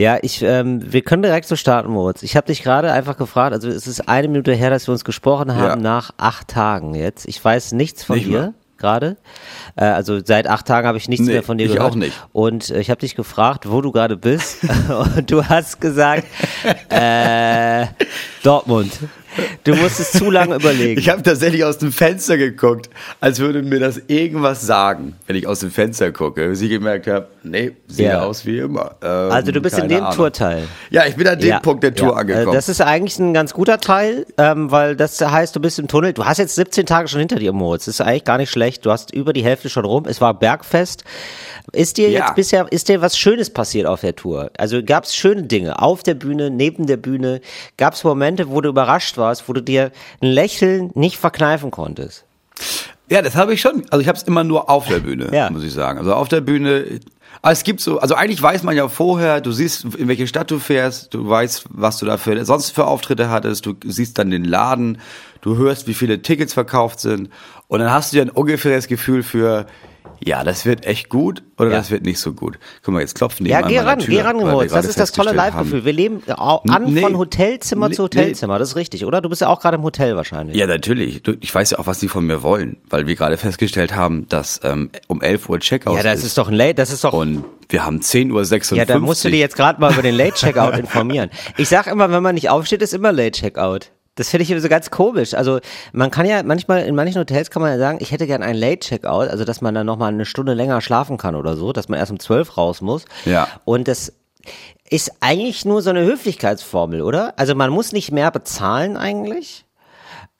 Ja, ich, ähm, wir können direkt so starten, Moritz. Ich habe dich gerade einfach gefragt, also es ist eine Minute her, dass wir uns gesprochen haben, Ja. nach acht Tagen jetzt. Ich weiß nichts von Nicht dir gerade. Äh, also seit acht Tagen habe ich nichts Nee, mehr von dir ich gehört. auch nicht. Und äh, ich habe dich gefragt, wo du gerade bist. Und du hast gesagt, äh, Dortmund. Du musstest zu lange überlegen. Ich habe tatsächlich aus dem Fenster geguckt, als würde mir das irgendwas sagen, wenn ich aus dem Fenster gucke. Bis ich gemerkt habe, nee, sieht Ja. aus wie immer. Ähm, also du bist in dem Ahnung. Tourteil. Ja, ich bin an dem Punkt der Tour ja. angekommen. Äh, Das ist eigentlich ein ganz guter Teil, ähm, weil das heißt, du bist im Tunnel. Du hast jetzt 17 Tage schon hinter dir, Moritz. Das ist eigentlich gar nicht schlecht. Du hast über die Hälfte schon rum. Es war Bergfest. Ist dir Ja. jetzt bisher, ist dir was Schönes passiert auf der Tour? Also gab es schöne Dinge auf der Bühne, neben der Bühne? Gab es Momente, wo du überrascht warst, wo du dir ein Lächeln nicht verkneifen konntest? Ja, das habe ich schon. Also ich habe es immer nur auf der Bühne, Ja. muss ich sagen. Also auf der Bühne. Es gibt so, also eigentlich weiß man ja vorher, du siehst, in welche Stadt du fährst, du weißt, was du da für, sonst für Auftritte hattest, du siehst dann den Laden, du hörst, wie viele Tickets verkauft sind und dann hast du ja ein ungefähres Gefühl für, ja, das wird echt gut oder Ja. das wird nicht so gut. Guck mal, jetzt klopfen die Ja, geh ran, Tür, geh ran, Moritz. Das ist das tolle Live-Gefühl. Wir leben au- an Nee. von Hotelzimmer Nee, zu. Hotelzimmer. Das ist richtig, oder? Du bist ja auch gerade im Hotel wahrscheinlich. Ja, natürlich. Du, ich weiß ja auch, was die von mir wollen, weil wir gerade festgestellt haben, dass ähm, um 11 Uhr Checkout Ja, das ist doch ein Late, das ist doch Und wir haben 10.56 Uhr. Ja, da musst du dir jetzt gerade mal über den Late Checkout informieren. Ich sag immer, wenn man nicht aufsteht, ist immer Late Checkout. Das finde ich so ganz komisch. Also man kann ja manchmal, in manchen Hotels kann man ja sagen, ich hätte gern einen Late Checkout, also dass man dann nochmal eine Stunde länger schlafen kann oder so, dass man erst um zwölf raus muss. Ja. Und das ist eigentlich nur so eine Höflichkeitsformel, oder? Also man muss nicht mehr bezahlen eigentlich.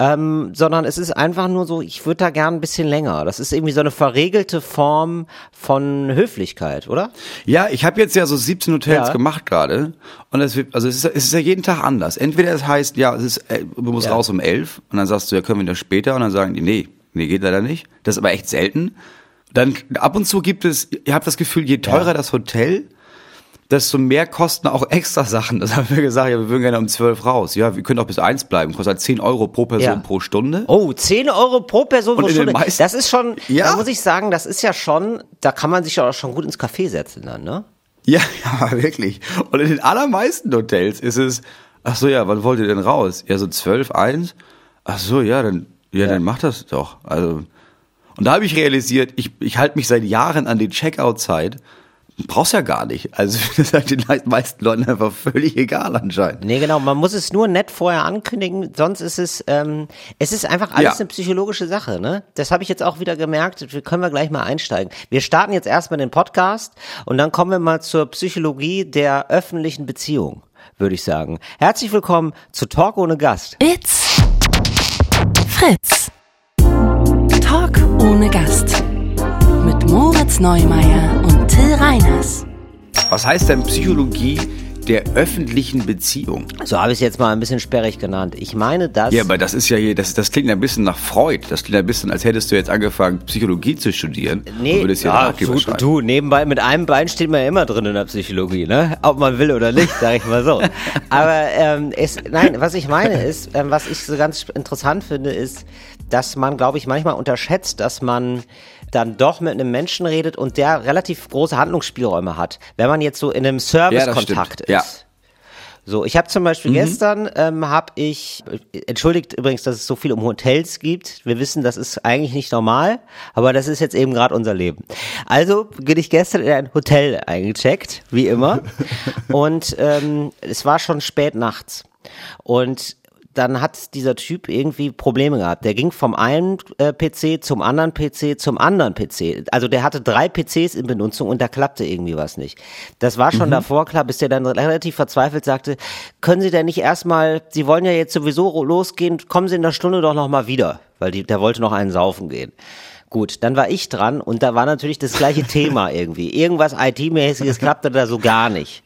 Ähm, sondern es ist einfach nur so, ich würde da gern ein bisschen länger. Das ist irgendwie so eine verregelte Form von Höflichkeit, oder? Ja, ich habe jetzt ja so 17 Hotels Ja. gemacht gerade. Und es wird, also es ist, es ist ja jeden Tag anders. Entweder es heißt, ja, es ist, äh, du musst Ja. raus um 11 und dann sagst du, ja, können wir das später und dann sagen die, nee, nee, geht leider nicht. Das ist aber echt selten. Dann ab und zu gibt es, ihr habt das Gefühl, je teurer Ja. das Hotel, desto mehr kosten auch extra Sachen. Das haben wir gesagt, ja, wir würden gerne um 12 raus. Ja, wir können auch bis eins bleiben. Kostet halt 10 Euro pro Person Ja. pro Stunde. Oh, 10 Euro pro Person Und pro Stunde. Das ist schon, Ja. da muss ich sagen, das ist ja schon, da kann man sich ja auch schon gut ins Café setzen dann, ne? Ja, ja, wirklich. Und in den allermeisten Hotels ist es, ach so, ja, wann wollt ihr denn raus? Ja, so 12, 1. Ach so, ja, dann, ja, dann macht das doch. Also, und da habe ich realisiert, ich, ich halte mich seit Jahren an die Checkout-Zeit. Brauchst ja gar nicht. Also, das ist halt den meisten Leuten einfach völlig egal anscheinend. Nee, genau, man muss es nur nett vorher ankündigen, sonst ist es, ähm, es ist einfach alles Ja. eine psychologische Sache, ne? Das habe ich jetzt auch wieder gemerkt, wir können wir gleich mal einsteigen. Wir starten jetzt erstmal den Podcast und dann kommen wir mal zur Psychologie der öffentlichen Beziehung, würde ich sagen. Herzlich willkommen zu Talk ohne Gast. It's Fritz. Talk ohne Gast. Mit Moritz Neumeier und Till Reiners. Was heißt denn Psychologie der öffentlichen Beziehung? So habe ich es jetzt mal ein bisschen sperrig genannt. Ich meine, dass Ja, aber das ist ja hier, das, das klingt ein bisschen nach Freud. Das klingt ein bisschen, als hättest du jetzt angefangen, Psychologie zu studieren. und Nee, würdest hier ja, Ratgeber du, du, nebenbei, mit einem Bein steht man ja immer drin in der Psychologie, ne? Ob man will oder nicht, sag ich mal so. Aber ähm, es, nein, was ich meine ist, ähm, was ich so ganz interessant finde, ist, dass man, glaube ich, manchmal unterschätzt, dass man dann doch mit einem Menschen redet und der relativ große Handlungsspielräume hat. Wenn man jetzt so in einem Service-Kontakt. Ja. ist. So, ich habe zum Beispiel gestern ähm, habe ich entschuldigt übrigens, dass es so viel um Hotels gibt. Wir wissen, das ist eigentlich nicht normal, aber das ist jetzt eben gerade unser Leben. Also bin ich gestern in ein Hotel eingecheckt, wie immer, und ähm, es war schon spät nachts und dann hat dieser Typ irgendwie Probleme gehabt. Der ging vom einen äh, PC zum anderen PC zum anderen PC. Also der hatte drei PCs in Benutzung und da klappte irgendwie was nicht. Das war schon davor klar, bis der dann relativ verzweifelt sagte, können Sie denn nicht erstmal, Sie wollen ja jetzt sowieso losgehen, kommen Sie in der Stunde doch nochmal wieder, weil die, der wollte noch einen saufen gehen. Gut, dann war ich dran und da war natürlich das gleiche Thema irgendwie. Irgendwas IT-mäßiges klappte da so gar nicht.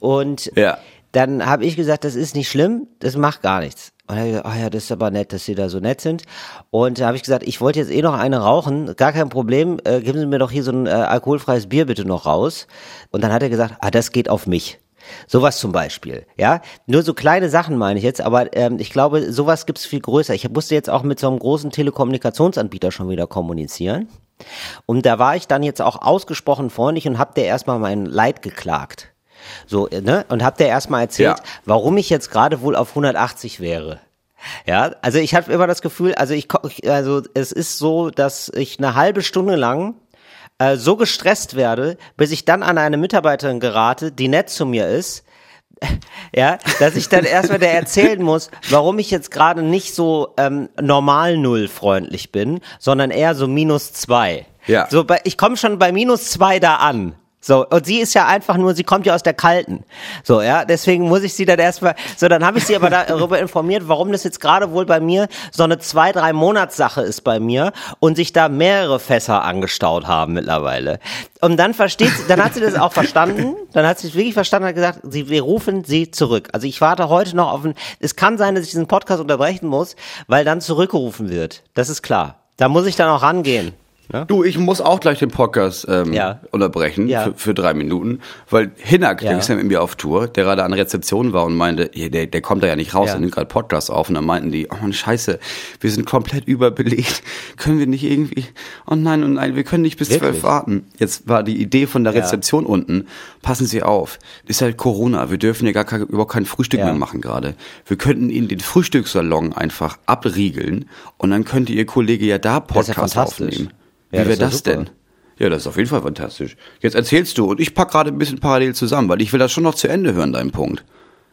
Und Ja. Dann habe ich gesagt, das ist nicht schlimm, das macht gar nichts. Und er hat gesagt, ach ja, das ist aber nett, dass Sie da so nett sind. Und da habe ich gesagt, ich wollte jetzt eh noch eine rauchen, gar kein Problem, äh, geben Sie mir doch hier so ein äh, alkoholfreies Bier bitte noch raus. Und dann hat er gesagt, ah, das geht auf mich. Sowas zum Beispiel, ja. Nur so kleine Sachen meine ich jetzt, aber ähm, ich glaube, sowas gibt's viel größer. Ich musste jetzt auch mit so einem großen Telekommunikationsanbieter schon wieder kommunizieren. Und da war ich dann jetzt auch ausgesprochen freundlich und hab der erstmal mein Leid geklagt. So, ne? Und hab der erstmal erzählt, Ja. warum ich jetzt gerade wohl auf 180 wäre. Ja, also ich habe immer das Gefühl, also ich- also es ist so, dass ich eine halbe Stunde lang äh, so gestresst werde, bis ich dann an eine Mitarbeiterin gerate, die nett zu mir ist, ja, dass ich dann erstmal der erzählen muss, warum ich jetzt gerade nicht so ähm, normal null freundlich bin, sondern eher so minus zwei. Ja. So, bei, ich komme schon bei minus zwei da an. So, und sie ist ja einfach nur, sie kommt ja aus der Kalten. So, ja, deswegen muss ich sie dann erstmal, so, dann habe ich sie aber darüber informiert, warum das jetzt gerade wohl bei mir so eine zwei, drei Monatssache ist bei mir und sich da mehrere Fässer angestaut haben mittlerweile. Und dann versteht sie, dann hat sie das auch verstanden, dann hat sie es wirklich verstanden und hat gesagt, sie, wir rufen sie zurück. Also ich warte heute noch auf ein, es kann sein, dass ich diesen Podcast unterbrechen muss, weil dann zurückgerufen wird. Das ist klar. Da muss ich dann auch rangehen. Ne? Du, ich muss auch gleich den Podcast ähm, Ja. unterbrechen Ja. für, für drei Minuten, weil Hinak, Ja. der ist ja mit mir auf Tour, der gerade an Rezeption war und meinte, ja, der, der kommt da ja nicht raus, Ja. der nimmt gerade Podcast auf und dann meinten die, oh Mann, scheiße, wir sind komplett überbelegt, können wir nicht irgendwie, oh nein, oh nein, wir können nicht bis zwölf warten. Jetzt war die Idee von der Ja. Rezeption unten, passen Sie auf, ist halt Corona, wir dürfen ja gar kein, überhaupt kein Frühstück Ja. mehr machen gerade. Wir könnten Ihnen den Frühstückssalon einfach abriegeln und dann könnte Ihr Kollege ja da ja Podcast aufnehmen. Wie Ja, das wäre ja das, super. denn? Ja, das ist auf jeden Fall fantastisch. Jetzt erzählst du und ich pack gerade ein bisschen parallel zusammen, weil ich will das schon noch zu Ende hören, deinen Punkt.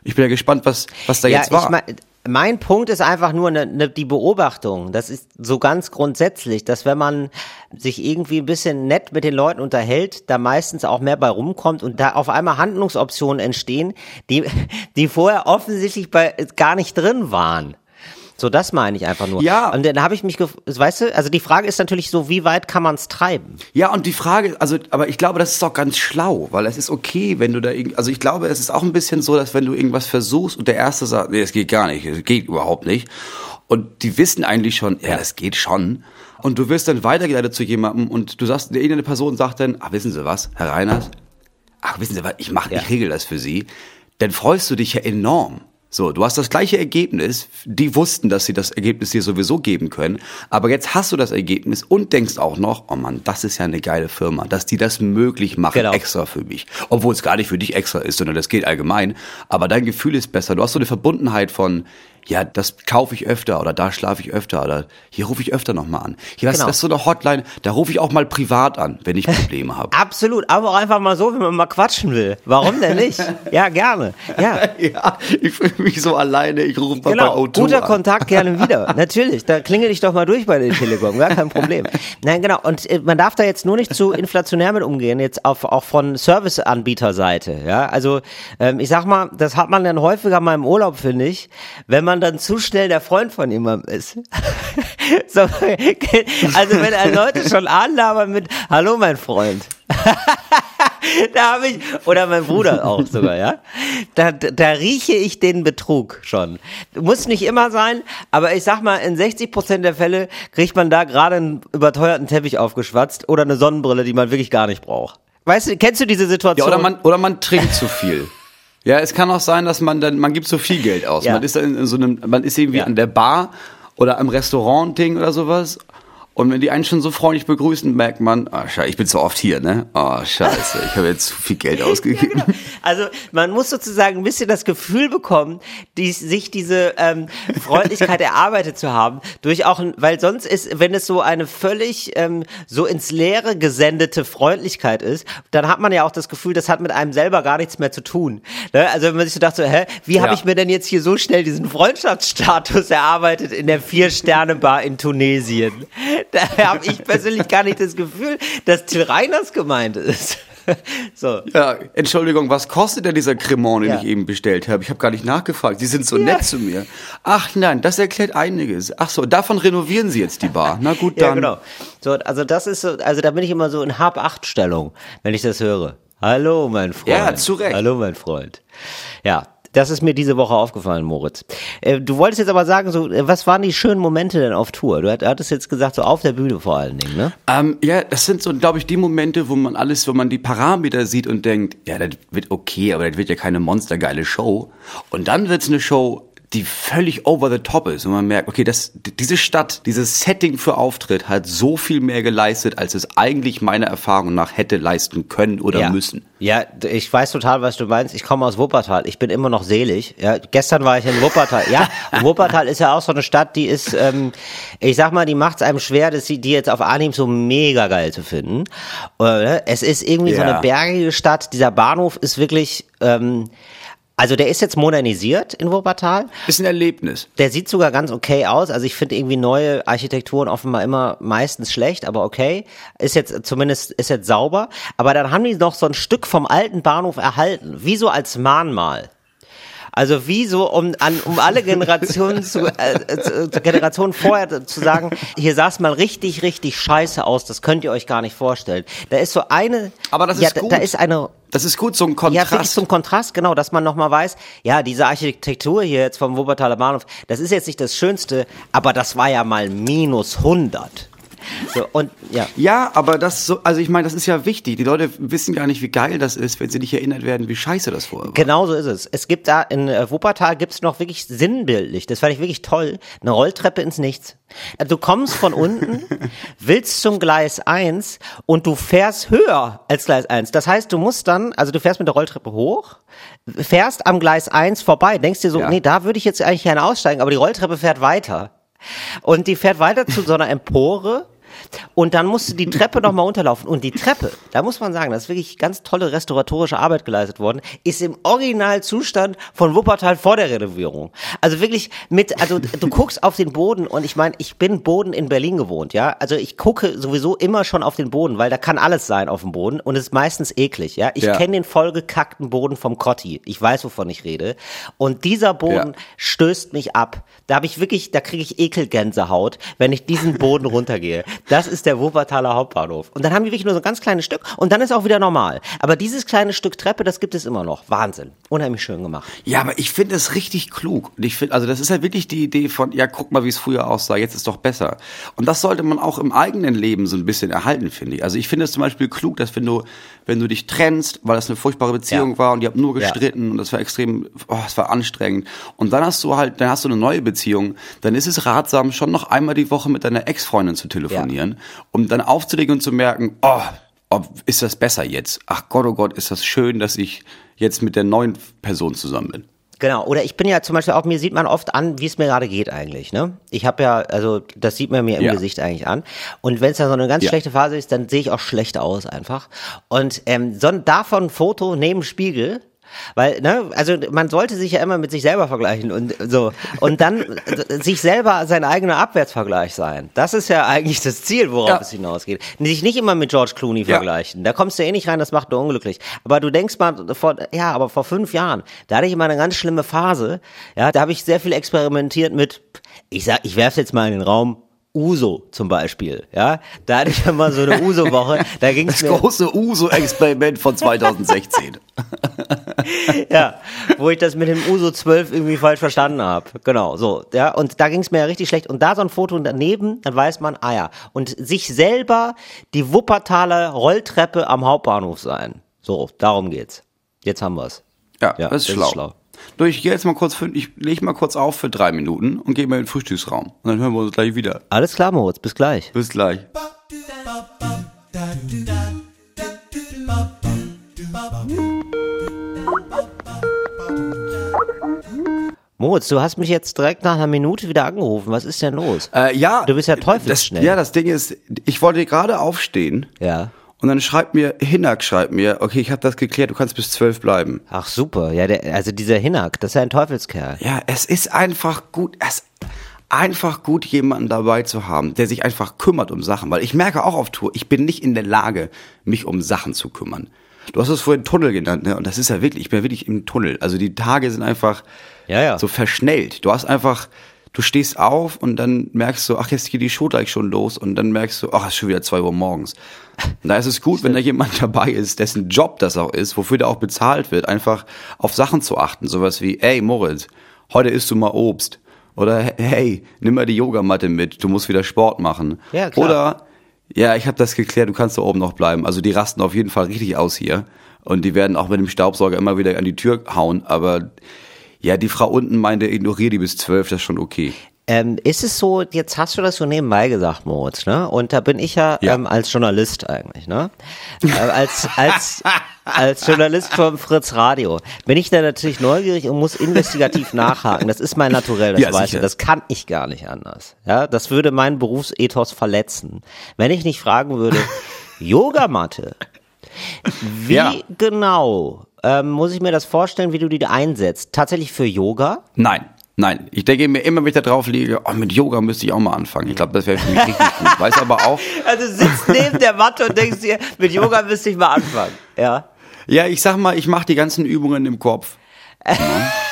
Ich bin ja gespannt, was, was da jetzt war. Ich mein, mein Punkt ist einfach nur ne, ne, die Beobachtung. Das ist so ganz grundsätzlich, dass wenn man sich irgendwie ein bisschen nett mit den Leuten unterhält, da meistens auch mehr bei rumkommt und da auf einmal Handlungsoptionen entstehen, die, die vorher offensichtlich bei, gar nicht drin waren. So, das meine ich einfach nur. Ja. Und dann habe ich mich, weißt du, also die Frage ist natürlich so, wie weit kann man es treiben? Ja, und die Frage, also, aber ich glaube, das ist auch ganz schlau, weil es ist okay, wenn du da irgendwie, also ich glaube, es ist auch ein bisschen so, dass wenn du irgendwas versuchst und der Erste sagt, nee, das geht gar nicht, das geht überhaupt nicht. Und die wissen eigentlich schon, ja, das geht schon. Und du wirst dann weitergeleitet zu jemandem und du sagst, eine irgendeine Person sagt dann, ach, wissen Sie was, Herr Reiners? Ach, wissen Sie was, ich mache, Ja. ich regel das für Sie. Dann freust du dich ja enorm. So, du hast das gleiche Ergebnis. Die wussten, dass sie das Ergebnis dir sowieso geben können. Aber jetzt hast du das Ergebnis und denkst auch noch, oh Mann, das ist ja eine geile Firma, dass die das möglich machen, Genau. extra für mich. Obwohl es gar nicht für dich extra ist, sondern das geht allgemein. Aber dein Gefühl ist besser. Du hast so eine Verbundenheit von, ja, das kaufe ich öfter oder da schlafe ich öfter oder hier rufe ich öfter nochmal an. Hier, Genau. das ist so eine Hotline, da rufe ich auch mal privat an, wenn ich Probleme habe. Absolut, aber auch einfach mal so, wenn man mal quatschen will. Warum denn nicht? Ja, gerne. Ja. ja, ich fühle mich so alleine, ich rufe mal Genau, bei O2 guter an. Kontakt gerne wieder. Natürlich, da klingel ich doch mal durch bei den Telekom, gar kein Problem. Nein, genau. Und äh, man darf da jetzt nur nicht zu inflationär mit umgehen, jetzt auf, auch von Serviceanbieterseite. Ja, also ähm, ich sag mal, das hat man dann häufiger mal im Urlaub, finde ich, wenn man dann zu schnell der Freund von jemandem ist. so, also wenn er Leute schon anlabern mit Hallo, mein Freund. da habe ich, oder mein Bruder auch sogar, ja. Da, da rieche ich den Betrug schon. Muss nicht immer sein, aber ich sag mal, in 60 Prozent der Fälle kriegt man da gerade einen überteuerten Teppich aufgeschwatzt oder eine Sonnenbrille, die man wirklich gar nicht braucht. Weißt du, kennst du diese Ja, Situation? oder man, oder man trinkt zu viel. Ja, es kann auch sein, dass man dann, man gibt so viel Geld aus. Ja. Man ist da in, in so einem, man ist irgendwie Ja. an der Bar oder am Restaurant-Ding oder sowas. Und wenn die einen schon so freundlich begrüßen, merkt man, ah, scheiße, ich bin so oft hier, ne? Oh, scheiße, ich habe jetzt zu viel Geld ausgegeben. Also man muss sozusagen ein bisschen das Gefühl bekommen, die, sich diese ähm, Freundlichkeit erarbeitet zu haben, durch auch, weil sonst ist, wenn es so eine völlig ähm, so ins Leere gesendete Freundlichkeit ist, dann hat man ja auch das Gefühl, das hat mit einem selber gar nichts mehr zu tun. Ne? Also wenn man sich so dachte, so, hä, wie habe Ja. ich mir denn jetzt hier so schnell diesen Freundschaftsstatus erarbeitet in der Vier-Sterne-Bar in Tunesien? Da habe ich persönlich gar nicht das Gefühl, dass Till Reiners gemeint ist. So. Ja, Entschuldigung, was kostet denn dieser Cremant, den Ja. ich eben bestellt habe? Ich habe gar nicht nachgefragt. Sie sind so Ja. nett zu mir. Ach nein, das erklärt einiges. Ach so, davon renovieren Sie jetzt die Bar. Na gut, dann. Ja, genau. So, also das ist so, also da bin ich immer so in Hab-Acht-Stellung, wenn ich das höre. Hallo, mein Freund. Ja, zu Recht. Hallo, mein Freund. Ja, das ist mir diese Woche aufgefallen, Moritz. Äh, du wolltest jetzt aber sagen, so, äh, was waren die schönen Momente denn auf Tour? Du hat- hattest jetzt gesagt, so auf der Bühne vor allen Dingen, ne? Ähm, ja, das sind so, glaube ich, die Momente, wo man alles, wo man die Parameter sieht und denkt, ja, das wird okay, aber das wird ja keine monstergeile Show. Und dann wird's eine Show, die völlig over the top ist und man merkt, okay, das, diese Stadt, dieses Setting für Auftritt hat so viel mehr geleistet, als es eigentlich meiner Erfahrung nach hätte leisten können oder ja. müssen. Ja, ich weiß total, was du meinst. Ich komme aus Wuppertal. Ich bin immer noch selig. Ja, gestern war ich in Wuppertal. Ja, Wuppertal ist ja auch so eine Stadt, die ist, ähm, ich sag mal, die macht es einem schwer, dass sie die jetzt auf Anhieb so mega geil zu finden. Äh, es ist irgendwie so Ja. eine bergige Stadt. Dieser Bahnhof ist wirklich, ähm, also der ist jetzt modernisiert in Wuppertal. Ist ein Erlebnis. Der sieht sogar ganz okay aus. Also ich finde irgendwie neue Architekturen offenbar immer meistens schlecht, aber okay. Ist jetzt zumindest, ist jetzt sauber. Aber dann haben die noch so ein Stück vom alten Bahnhof erhalten. Wie so als Mahnmal. Also wie so, um, an, um alle Generationen zu, äh, zu, Generationen vorher zu sagen, hier sah es mal richtig, richtig scheiße aus, das könnt ihr euch gar nicht vorstellen. Da ist so eine, Aber das ja, ist da, gut. da ist eine Das ist gut, so ein ja, Kontrast. wirklich zum Kontrast, genau, dass man nochmal weiß, ja, diese Architektur hier jetzt vom Wuppertaler Bahnhof, das ist jetzt nicht das Schönste, aber das war ja mal minus 100. So, und, ja. Ja, aber das so, also ich meine, das ist ja wichtig. Die Leute wissen gar nicht, wie geil das ist, wenn sie nicht erinnert werden, wie scheiße das vorher war. Genau so ist es. Es gibt da in Wuppertal gibt's noch wirklich sinnbildlich, das fand ich wirklich toll, eine Rolltreppe ins Nichts. Du kommst von unten, willst zum Gleis 1 und du fährst höher als Gleis 1. Das heißt, du musst dann, also du fährst mit der Rolltreppe hoch, fährst am Gleis 1 vorbei, denkst dir so, Ja. nee, da würde ich jetzt eigentlich gerne aussteigen, aber die Rolltreppe fährt weiter. Und die fährt weiter zu so einer Empore. Und dann musst du die Treppe nochmal runterlaufen. Und die Treppe, da muss man sagen, das ist wirklich ganz tolle restauratorische Arbeit geleistet worden, ist im Originalzustand von Wuppertal vor der Renovierung. Also wirklich mit, also du guckst auf den Boden und ich meine, ich bin Boden in Berlin gewohnt, ja. Also ich gucke sowieso immer schon auf den Boden, weil da kann alles sein auf dem Boden und es ist meistens eklig, ja. Ich Ja. kenne den vollgekackten Boden vom Kotti. Ich weiß, wovon ich rede. Und dieser Boden Ja. stößt mich ab. Da habe ich wirklich, da kriege ich Ekelgänsehaut, wenn ich diesen Boden runtergehe. Das ist der Wuppertaler Hauptbahnhof. Und dann haben die wirklich nur so ein ganz kleines Stück und dann ist auch wieder normal. Aber dieses kleine Stück Treppe, das gibt es immer noch. Wahnsinn. Unheimlich schön gemacht. Ja, aber ich finde es richtig klug. Und ich finde, also das ist halt wirklich die Idee von, ja, guck mal, wie es früher aussah, jetzt ist doch besser. Und das sollte man auch im eigenen Leben so ein bisschen erhalten, finde ich. Also ich finde es zum Beispiel klug, dass wenn du, wenn du dich trennst, weil das eine furchtbare Beziehung Ja. war und ihr habt nur Ja. gestritten und das war extrem, oh, es war anstrengend. Und dann hast du halt, dann hast du eine neue Beziehung, dann ist es ratsam, schon noch einmal die Woche mit deiner Ex-Freundin zu telefonieren, um dann aufzulegen und zu merken, oh, oh, ist das besser jetzt? Ach Gott, oh Gott, ist das schön, dass ich jetzt mit der neuen Person zusammen bin. Genau, oder ich bin ja zum Beispiel auch, mir sieht man oft an, wie es mir gerade geht eigentlich, ne? Ich habe ja, also das sieht man mir im Ja. Gesicht eigentlich an. Und wenn es da so eine ganz Ja. schlechte Phase ist, dann sehe ich auch schlecht aus einfach. Und ähm, so davon ein Foto neben Spiegel, weil, ne, also man sollte sich ja immer mit sich selber vergleichen und so. Und dann sich selber sein eigener Abwärtsvergleich sein. Das ist ja eigentlich das Ziel, worauf Ja. es hinausgeht. Sich nicht immer mit George Clooney Ja. vergleichen. Da kommst du eh nicht rein, das macht nur unglücklich. Aber du denkst mal, vor, ja, aber vor fünf Jahren, da hatte ich immer eine ganz schlimme Phase. Ja, da habe ich sehr viel experimentiert mit, ich sag, ich werfe jetzt mal in den Raum, Uso zum Beispiel, ja, da hatte ich immer so eine Uso-Woche, da ging es Das große Uso-Experiment von 2016. ja, wo ich das mit dem Uso 12 irgendwie falsch verstanden habe, genau, so, ja, und da ging es mir ja richtig schlecht und da so ein Foto daneben, dann weiß man, ah ja, und sich selber die Wuppertaler Rolltreppe am Hauptbahnhof sein, so, darum geht's, jetzt haben wir's. Ja, Ja, das ist das ist schlau. schlau. Du, ich gehe jetzt mal kurz, für, ich leg mal kurz auf für drei Minuten und gehe mal in den Frühstücksraum. Und dann hören wir uns gleich wieder. Alles klar, Moritz, bis gleich. Bis gleich. Moritz, du hast mich jetzt direkt nach einer Minute wieder angerufen. Was ist denn los? Äh, ja. Du bist ja teufelsschnell. Das, ja, das Ding ist, ich wollte gerade aufstehen. Ja. Und dann schreibt mir, Hinak schreibt mir, okay, ich habe das geklärt, du kannst bis zwölf bleiben. Ach super, ja, der, also dieser Hinak, das ist ja ein Teufelskerl. Ja, es ist einfach gut, es einfach gut, jemanden dabei zu haben, der sich einfach kümmert um Sachen. Weil ich merke auch auf Tour, ich bin nicht in der Lage, mich um Sachen zu kümmern. Du hast es vorhin Tunnel genannt, ne? Und das ist ja wirklich, ich bin wirklich im Tunnel. Also die Tage sind einfach Ja, ja. so verschnellt. Du hast einfach, du stehst auf und dann merkst du, ach, jetzt geht die Show gleich schon los und dann merkst du, ach, es ist schon wieder zwei Uhr morgens. Und da ist es gut, wenn da jemand dabei ist, dessen Job das auch ist, wofür der auch bezahlt wird, einfach auf Sachen zu achten. Sowas wie, ey, Moritz, heute isst du mal Obst. Oder, hey, nimm mal die Yogamatte mit, du musst wieder Sport machen. Ja, klar. Oder, ja, ich habe das geklärt, du kannst da oben noch bleiben. Also die rasten auf jeden Fall richtig aus hier. Und die werden auch mit dem Staubsauger immer wieder an die Tür hauen. Aber Ja, die Frau unten meinte, ignoriere die bis zwölf, das ist schon okay. Ähm, ist es so, jetzt hast du das so nebenbei gesagt, Moritz, ne? Und da bin ich ja, Ja. Ähm, als Journalist eigentlich, ne? äh, als, als, als Journalist vom Fritz Radio bin ich da natürlich neugierig und muss investigativ nachhaken. Das ist mein Naturell, das Ja, weiß sicher. ich. Das kann ich gar nicht anders. Ja, das würde meinen Berufsethos verletzen. Wenn ich nicht fragen würde, Yogamatte, wie Ja. genau ähm, muss ich mir das vorstellen, wie du die einsetzt? Tatsächlich für Yoga? Nein, nein. Ich denke mir immer, wenn ich da drauf liege, oh, mit Yoga müsste ich auch mal anfangen. Ich glaube, das wäre für mich richtig gut. Weiß aber auch, Also du sitzt neben der Matte und denkst dir, mit Yoga müsste ich mal anfangen. Ja. ja, ich sag mal, ich mache die ganzen Übungen im Kopf.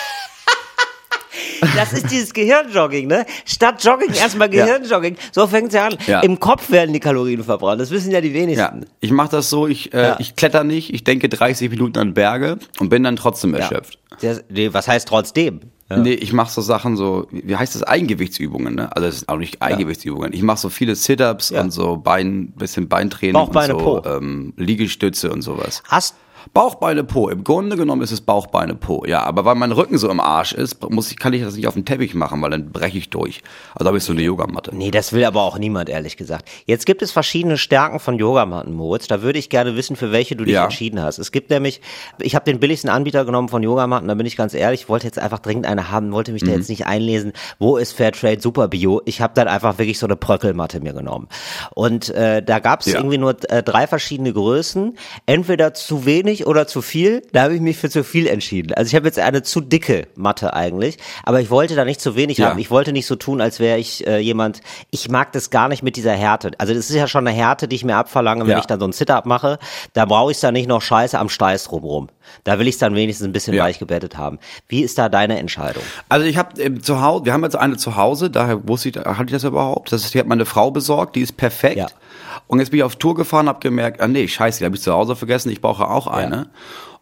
Das ist dieses Gehirnjogging, ne? Statt Jogging erstmal Ja. Gehirnjogging. So fängt's ja an. Ja. Im Kopf werden die Kalorien verbrannt. Das wissen ja die Ja, wenigsten. ich mache das so, ich, äh, Ja. ich kletter nicht, ich denke 30 Minuten an Berge und bin dann trotzdem erschöpft. Das, nee, was heißt trotzdem? Ja. Nee, ich mache so Sachen so, wie heißt das, Eigengewichtsübungen, ne? Also das sind auch nicht Eigengewichtsübungen. Ich mache so viele Sit-Ups Ja. und so Bein, bisschen Beintraining Bauch, Beine, und so, Po. ähm, Liegestütze und sowas. Hast, Bauch, Beine, Po. Im Grunde genommen ist es Bauch, Beine, Po. Ja, aber weil mein Rücken so im Arsch ist, muss ich, kann ich das nicht auf dem Teppich machen, weil dann breche ich durch. Also habe ich so eine Yogamatte. nee, das will aber auch niemand, ehrlich gesagt. Jetzt gibt es verschiedene Stärken von Yogamatten, Moritz. Da würde ich gerne wissen, für welche du dich Ja. entschieden hast. Es gibt nämlich, ich habe den billigsten Anbieter genommen von Yogamatten, da bin ich ganz ehrlich, ich wollte jetzt einfach dringend eine haben, wollte mich da Mhm. jetzt nicht einlesen, wo ist Fairtrade Super Bio. Ich habe dann einfach wirklich so eine Bröckelmatte mir genommen. Und äh, da gab es Ja. irgendwie nur äh, drei verschiedene Größen, entweder zu wenig oder zu viel. Da habe ich mich für zu viel entschieden. Also ich habe jetzt eine zu dicke Matte eigentlich, aber ich wollte da nicht zu wenig Ja. haben. Ich wollte nicht so tun, als wäre ich äh, jemand, ich mag das gar nicht mit dieser Härte. Also das ist ja schon eine Härte, die ich mir abverlange, wenn Ja. ich dann so ein Sit-Up mache. Da brauche ich dann nicht noch Scheiße am Steiß drumrum. Da will ich es dann wenigstens ein bisschen Ja. weich gebettet haben. Wie ist da deine Entscheidung? Also ich habe ähm, zu Hause, wir haben jetzt eine zu Hause, daher wusste ich, hatte ich das überhaupt. Das ist, die hat meine Frau besorgt, die ist perfekt. Ja. Und jetzt bin ich auf Tour gefahren, habe gemerkt, ah nee, scheiße, die habe ich zu Hause vergessen, ich brauche auch eine.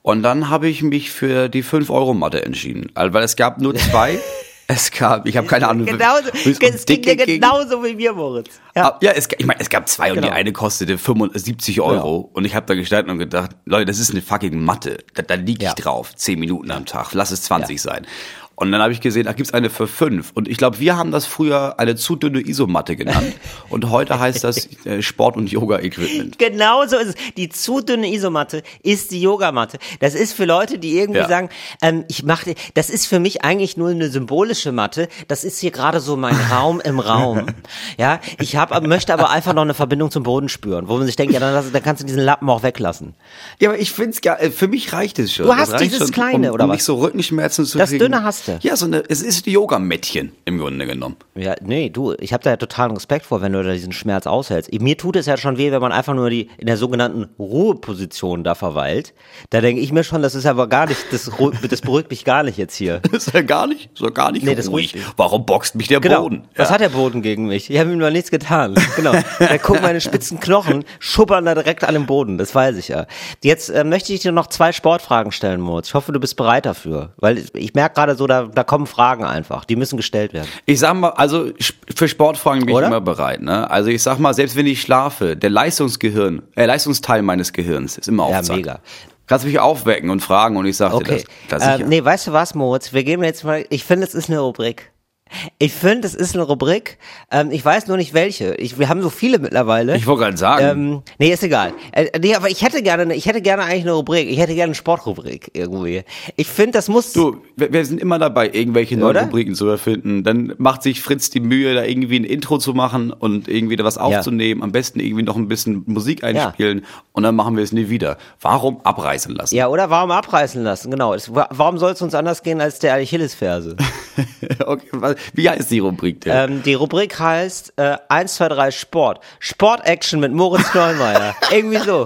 Und dann habe ich mich für die 5-Euro-Matte entschieden. Also, weil es gab nur zwei. es gab, ich habe keine Ahnung. Genauso, wie es es ging ging. genauso wie mir, Moritz. Ja. Ah, Ja, es, ich meine, es gab zwei und Genau. die eine kostete 75 Euro und ich habe da gestanden und gedacht, Leute, das ist eine fucking Matte. Da, da liege ich Ja. drauf, 10 Minuten am Tag, lass es 20 sein. Und dann habe ich gesehen, da gibt's eine für fünf. Und ich glaube, wir haben das früher eine zu dünne Isomatte genannt. und heute heißt das äh, Sport- und Yoga-Equipment. Genau so ist es. Die zu dünne Isomatte ist die Yogamatte. Das ist für Leute, die irgendwie Ja. sagen, ähm, ich mache, das ist für mich eigentlich nur eine symbolische Matte. Das ist hier gerade so mein Raum im Raum. Ja, ich habe, möchte aber einfach noch eine Verbindung zum Boden spüren, wo man sich denkt, ja, dann, dann kannst du diesen Lappen auch weglassen. Ja, aber ich find's gar, äh, für mich reicht es schon. Du Das hast dieses schon, Kleine, um, oder um was? nicht so Rückenschmerzen zu Das kriegen. Dünne hast du. Ja, so eine, es ist Yoga-Mättchen im Grunde genommen. Ja, nee, du, ich habe da ja totalen Respekt vor, wenn du da diesen Schmerz aushältst. Mir tut es ja schon weh, wenn man einfach nur die in der sogenannten Ruheposition da verweilt. Da denke ich mir schon, das ist aber gar nicht, das, das beruhigt mich gar nicht jetzt hier. Das ist ja gar nicht, so gar nicht Nee, ruhig. Warum boxt mich der Genau. Boden? Was Ja. hat der Boden gegen mich? Ich habe ihm noch nichts getan. Genau. Da gucken meine spitzen Knochen, schuppern da direkt an den Boden. Das weiß ich ja. Jetzt äh, möchte ich dir noch zwei Sportfragen stellen, Moritz. Ich hoffe, du bist bereit dafür. Weil ich merke gerade so, da, da kommen Fragen einfach. Die müssen gestellt werden. Ich sag mal, also für Sportfragen bin Oder? ich immer bereit. Ne? Also ich sag mal, selbst wenn ich schlafe, der Leistungsgehirn, äh, Leistungsteil meines Gehirns ist immer auf Ja, Zack. mega. Kannst mich aufwecken und fragen und ich sag dir Okay. das. das ähm, nee, weißt du was, Moritz? Wir geben jetzt mal, ich finde, es ist eine Rubrik. Ich finde, es ist eine Rubrik. Ähm, ich weiß nur nicht welche. Ich, wir haben so viele mittlerweile. Ich wollte gerade sagen. Ähm, nee, ist egal. Äh, nee, aber ich hätte gerne, eine- ich hätte gerne eigentlich eine Rubrik. Ich hätte gerne eine Sportrubrik irgendwie. Ich finde, das muss. Du, wir, wir sind immer dabei, irgendwelche neuen Oder? Rubriken zu erfinden. Dann macht sich Fritz die Mühe, da irgendwie ein Intro zu machen und irgendwie da was aufzunehmen. Am besten irgendwie noch ein bisschen Musik einspielen und dann machen wir es nie wieder. Warum abreißen lassen? Ja, oder warum abreißen lassen? Genau. Es, wa- warum soll es uns anders gehen als der Achillesferse? okay, was- wie heißt die Rubrik denn? ähm, die Rubrik heißt äh, 1, 2, 3 Sport. Sport-Action mit Moritz Neumeier. Irgendwie so.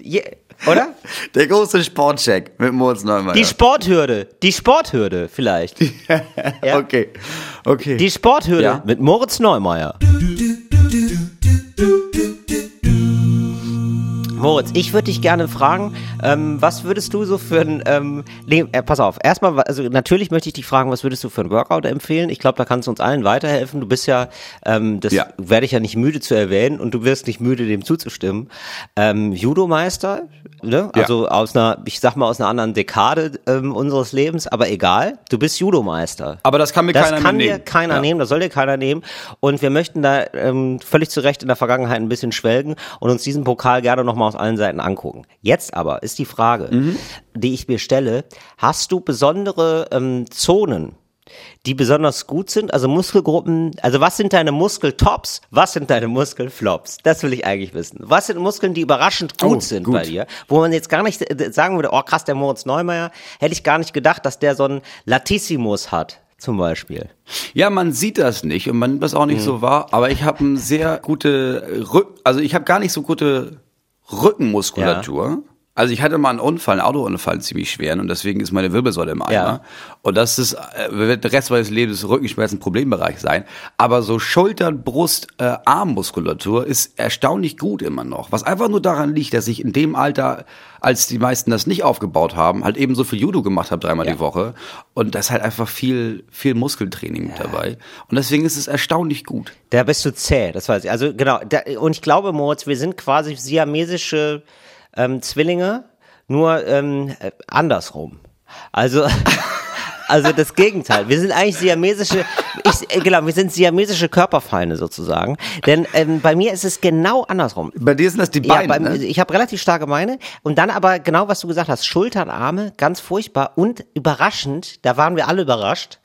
Je, oder? Der große Sportcheck mit Moritz Neumann. Die Sporthürde. Die Sporthürde vielleicht. Ja. Okay, okay. Die Sporthürde Ja. mit Moritz Neumeier. Moritz, ich würde dich gerne fragen, ähm, was würdest du so für ein, ähm, nee, äh, pass auf, erstmal, also natürlich möchte ich dich fragen, was würdest du für ein Workout empfehlen? Ich glaube, da kannst du uns allen weiterhelfen. Du bist ja, ähm, das Ja. werde ich ja nicht müde zu erwähnen und du wirst nicht müde, dem zuzustimmen. Ähm, Judo-Meister, ne? Ja. Also aus einer, ich sag mal, aus einer anderen Dekade ähm, unseres Lebens, aber egal, du bist Judo-Meister. Aber das kann mir Das keiner kann mehr dir nehmen. keiner Ja. nehmen, das soll dir keiner nehmen. Und wir möchten da ähm, völlig zu Recht in der Vergangenheit ein bisschen schwelgen und uns diesen Pokal gerne nochmal aus allen Seiten angucken. Jetzt aber ist die Frage, Mhm. die ich mir stelle, hast du besondere ähm, Zonen, die besonders gut sind, also Muskelgruppen, also was sind deine Muskeltops, was sind deine Muskelflops? Das will ich eigentlich wissen. Was sind Muskeln, die überraschend gut Oh, sind gut. bei dir, wo man jetzt gar nicht äh, sagen würde, oh krass, der Moritz Neumeier, hätte ich gar nicht gedacht, dass der so einen Latissimus hat, zum Beispiel. Ja, man sieht das nicht und man nimmt das auch Mhm. nicht so wahr, aber ich habe eine sehr gute Rück also ich habe gar nicht so gute Rückenmuskulatur. Also ich hatte mal einen Unfall, einen Autounfall, ziemlich schweren und deswegen ist meine Wirbelsäule im Eimer. Ja. Und das ist, äh, wird den Rest meines Lebens Rückenschmerzen ein Problembereich sein. Aber so Schultern, Brust, äh, Armmuskulatur ist erstaunlich gut immer noch. Was einfach nur daran liegt, dass ich in dem Alter, als die meisten das nicht aufgebaut haben, halt eben so viel Judo gemacht habe, dreimal die Woche. Und da ist halt einfach viel, viel Muskeltraining mit dabei. Und deswegen ist es erstaunlich gut. Da bist du zäh, das weiß ich. Also genau, da, und ich glaube, Moritz, wir sind quasi siamesische ähm, Zwillinge, nur ähm, äh, andersrum. Also, also das Gegenteil. Wir sind eigentlich siamesische, ich, äh, genau, wir sind siamesische Körperfeinde sozusagen. Denn ähm, bei mir ist es genau andersrum. Bei dir sind das die Ja, Beine, beim, ne? ich habe relativ starke Beine und dann aber genau, was du gesagt hast, Schultern, Arme, ganz furchtbar und überraschend, da waren wir alle überrascht,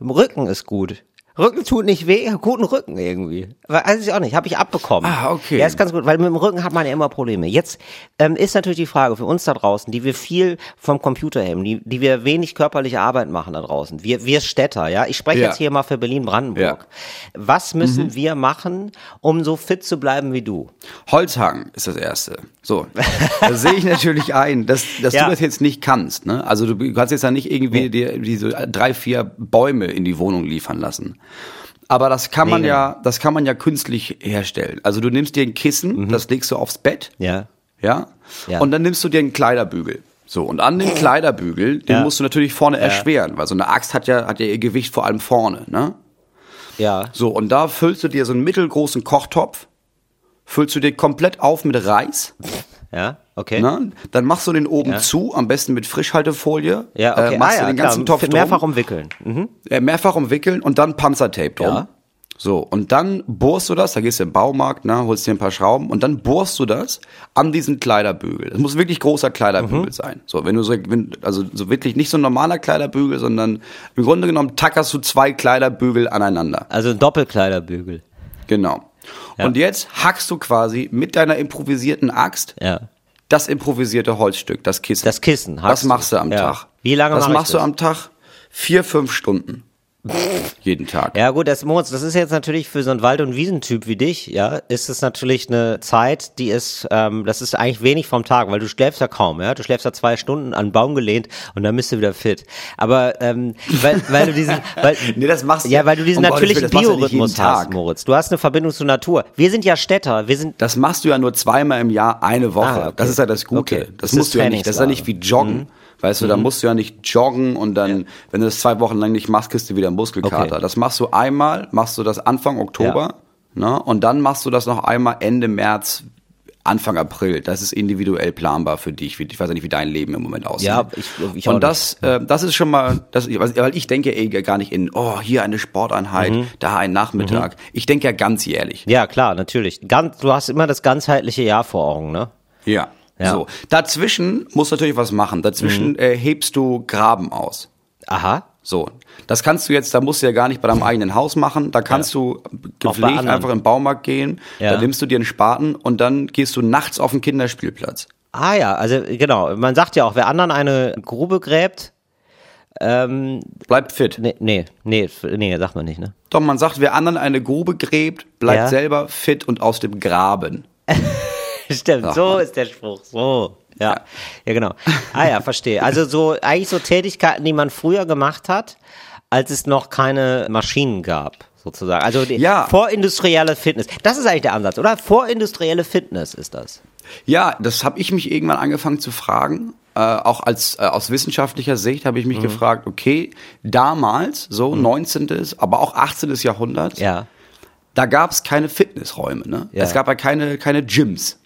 Rücken ist gut. Rücken tut nicht weh, guten Rücken irgendwie. Weiß ich auch nicht, habe ich abbekommen. Ah, okay. Ja, ist ganz gut, weil mit dem Rücken hat man ja immer Probleme. Jetzt ähm, ist natürlich die Frage für uns da draußen, die wir viel vom Computer haben, die, die wir wenig körperliche Arbeit machen da draußen. Wir, wir Städter, ja. Ich spreche Ja. jetzt hier mal für Berlin-Brandenburg. Ja. Was müssen wir machen, um so fit zu bleiben wie du? Holzhaken ist das erste. So, das sehe ich natürlich ein, dass, dass Ja. du das jetzt nicht kannst. Ne? Also du kannst jetzt ja nicht irgendwie dir diese drei, vier Bäume in die Wohnung liefern lassen. Aber das kann man Nee, ja, das kann man ja künstlich herstellen. Also du nimmst dir ein Kissen, das legst du aufs Bett, Ja. ja, Ja. und dann nimmst du dir einen Kleiderbügel. So, und an dem Kleiderbügel, den Ja. musst du natürlich vorne erschweren, weil so eine Axt hat ja, hat ja ihr Gewicht vor allem vorne, ne? Ja. So, und da füllst du dir so einen mittelgroßen Kochtopf, füllst du dir komplett auf mit Reis, Ja, okay. ne? dann machst du den oben Ja. zu, am besten mit Frischhaltefolie, Ja, okay. äh, machst ah, du ja, den ganzen klar. Topf Mehrfach drum, umwickeln. Mhm. äh, mehrfach umwickeln und dann Panzertape drum. Ja. So, und dann bohrst du das, da gehst du im Baumarkt, ne, holst dir ein paar Schrauben und dann bohrst du das an diesen Kleiderbügel. Das muss wirklich großer Kleiderbügel Mhm. sein. So, wenn du so, wenn, also so wirklich nicht so ein normaler Kleiderbügel, sondern im Grunde genommen tackerst du zwei Kleiderbügel aneinander. Also ein Doppelkleiderbügel. Genau. Ja. Und jetzt hackst du quasi mit deiner improvisierten Axt Ja. das improvisierte Holzstück, das Kissen. Das Kissen Das du. machst du am. Tag. Wie lange Das mach ich machst du das? am Tag vier, fünf Stunden. Jeden Tag. Ja gut, das Moritz, das ist jetzt natürlich für so einen Wald- und Wiesentyp wie dich, ja, ist es natürlich eine Zeit, die ist, ähm, das ist eigentlich wenig vom Tag, weil du schläfst ja kaum, ja, du schläfst ja zwei Stunden an den Baum gelehnt und dann bist du wieder fit. Aber ähm, weil, weil du diesen, weil, Nee, das machst du- ja, weil du diesen um natürlichen ja Biorhythmus jeden hast. Moritz. Du hast eine Verbindung zur Natur. Wir sind ja Städter, wir sind Das machst du ja nur zweimal im Jahr eine Woche. Ah, okay. Das ist ja das Gute. Okay. Das, Das musst ist du ja nicht. Das ist ja nicht wie Joggen. Weißt du, da musst du ja nicht joggen und dann, wenn du das zwei Wochen lang nicht machst, kriegst du wieder einen Muskelkater. Okay. Das machst du einmal, machst du das Anfang Oktober, ne? Und dann machst du das noch einmal Ende März, Anfang April. Das ist individuell planbar für dich. Ich weiß ja nicht, wie dein Leben im Moment aussieht. Ja, ich- ich Und das, äh, das ist schon mal, das, weil ich denke eh gar nicht in, oh, hier eine Sporteinheit, Mhm. da ein Nachmittag. Ich denke ja ganz jährlich. Ja, klar, natürlich. Ganz, du hast immer das ganzheitliche Jahr vor Augen, ne? Ja. Ja. So. Dazwischen musst du natürlich was machen. Dazwischen Mhm. äh, hebst du Graben aus. Aha. So. Das kannst du jetzt, da musst du ja gar nicht bei deinem eigenen Haus machen. Da kannst du bei gepflegt einfach im Baumarkt gehen. Ja. Da nimmst du dir einen Spaten und dann gehst du nachts auf den Kinderspielplatz. Ah ja, also genau. Man sagt ja auch, wer anderen eine Grube gräbt, ähm, Bleib fit. nee, nee, nee, nee, sagt man nicht, ne? Doch, man sagt, wer anderen eine Grube gräbt, bleibt Ja. selber fit und aus dem Graben. Stimmt, Ach, so Mann. ist der Spruch, so. Ja. ja, genau. Ah ja, verstehe. Also so eigentlich so Tätigkeiten, die man früher gemacht hat, als es noch keine Maschinen gab, sozusagen. Also die Ja. vorindustrielle Fitness. Das ist eigentlich der Ansatz, oder? Vorindustrielle Fitness ist das. Ja, das habe ich mich irgendwann angefangen zu fragen. Äh, auch als äh, aus wissenschaftlicher Sicht habe ich mich gefragt, okay, damals, so 19., aber auch 18. Jahrhundert, Ja. da gab es keine Fitnessräume. Ne? Ja. Es gab ja keine, keine Gyms.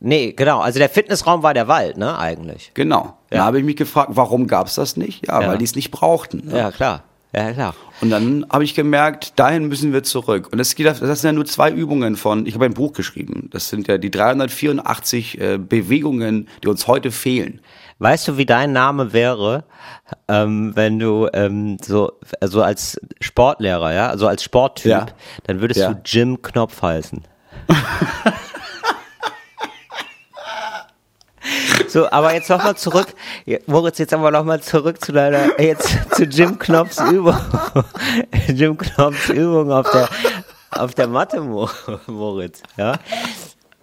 Nee, genau. Also der Fitnessraum war der Wald, ne, eigentlich. Genau. Ja. Da habe ich mich gefragt, warum gab es das nicht? Ja, Ja. weil die es nicht brauchten. Ne? Ja, klar. Ja, klar. Und dann habe ich gemerkt, dahin müssen wir zurück. Und es geht, auf- das sind ja nur zwei Übungen von, ich habe ein Buch geschrieben. Das sind ja die 384 äh, Bewegungen, die uns heute fehlen. Weißt du, wie dein Name wäre, ähm, wenn du ähm, so also als Sportlehrer, ja, also als Sporttyp, Ja. dann würdest Ja. du Jim Knopf heißen. So, aber jetzt nochmal zurück, Moritz, jetzt aber nochmal zurück zu deiner, jetzt zu Jim Knopfs Übung. Jim Knopfs Übung auf der, auf der Matte, Mo- Moritz, ja.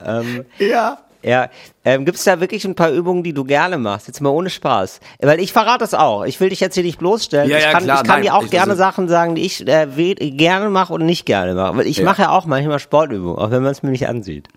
Ähm, Ja. ja, ähm, gibt es da wirklich ein paar Übungen, die du gerne machst? Jetzt mal ohne Spaß. Weil ich verrate das auch. Ich will dich jetzt hier nicht bloßstellen. Ja, ich kann, klar, ich kann nein, dir auch gerne also- Sachen sagen, die ich äh, gerne mache und nicht gerne mache. Weil ich Ja. mache ja auch manchmal Sportübungen, auch wenn man es mir nicht ansieht.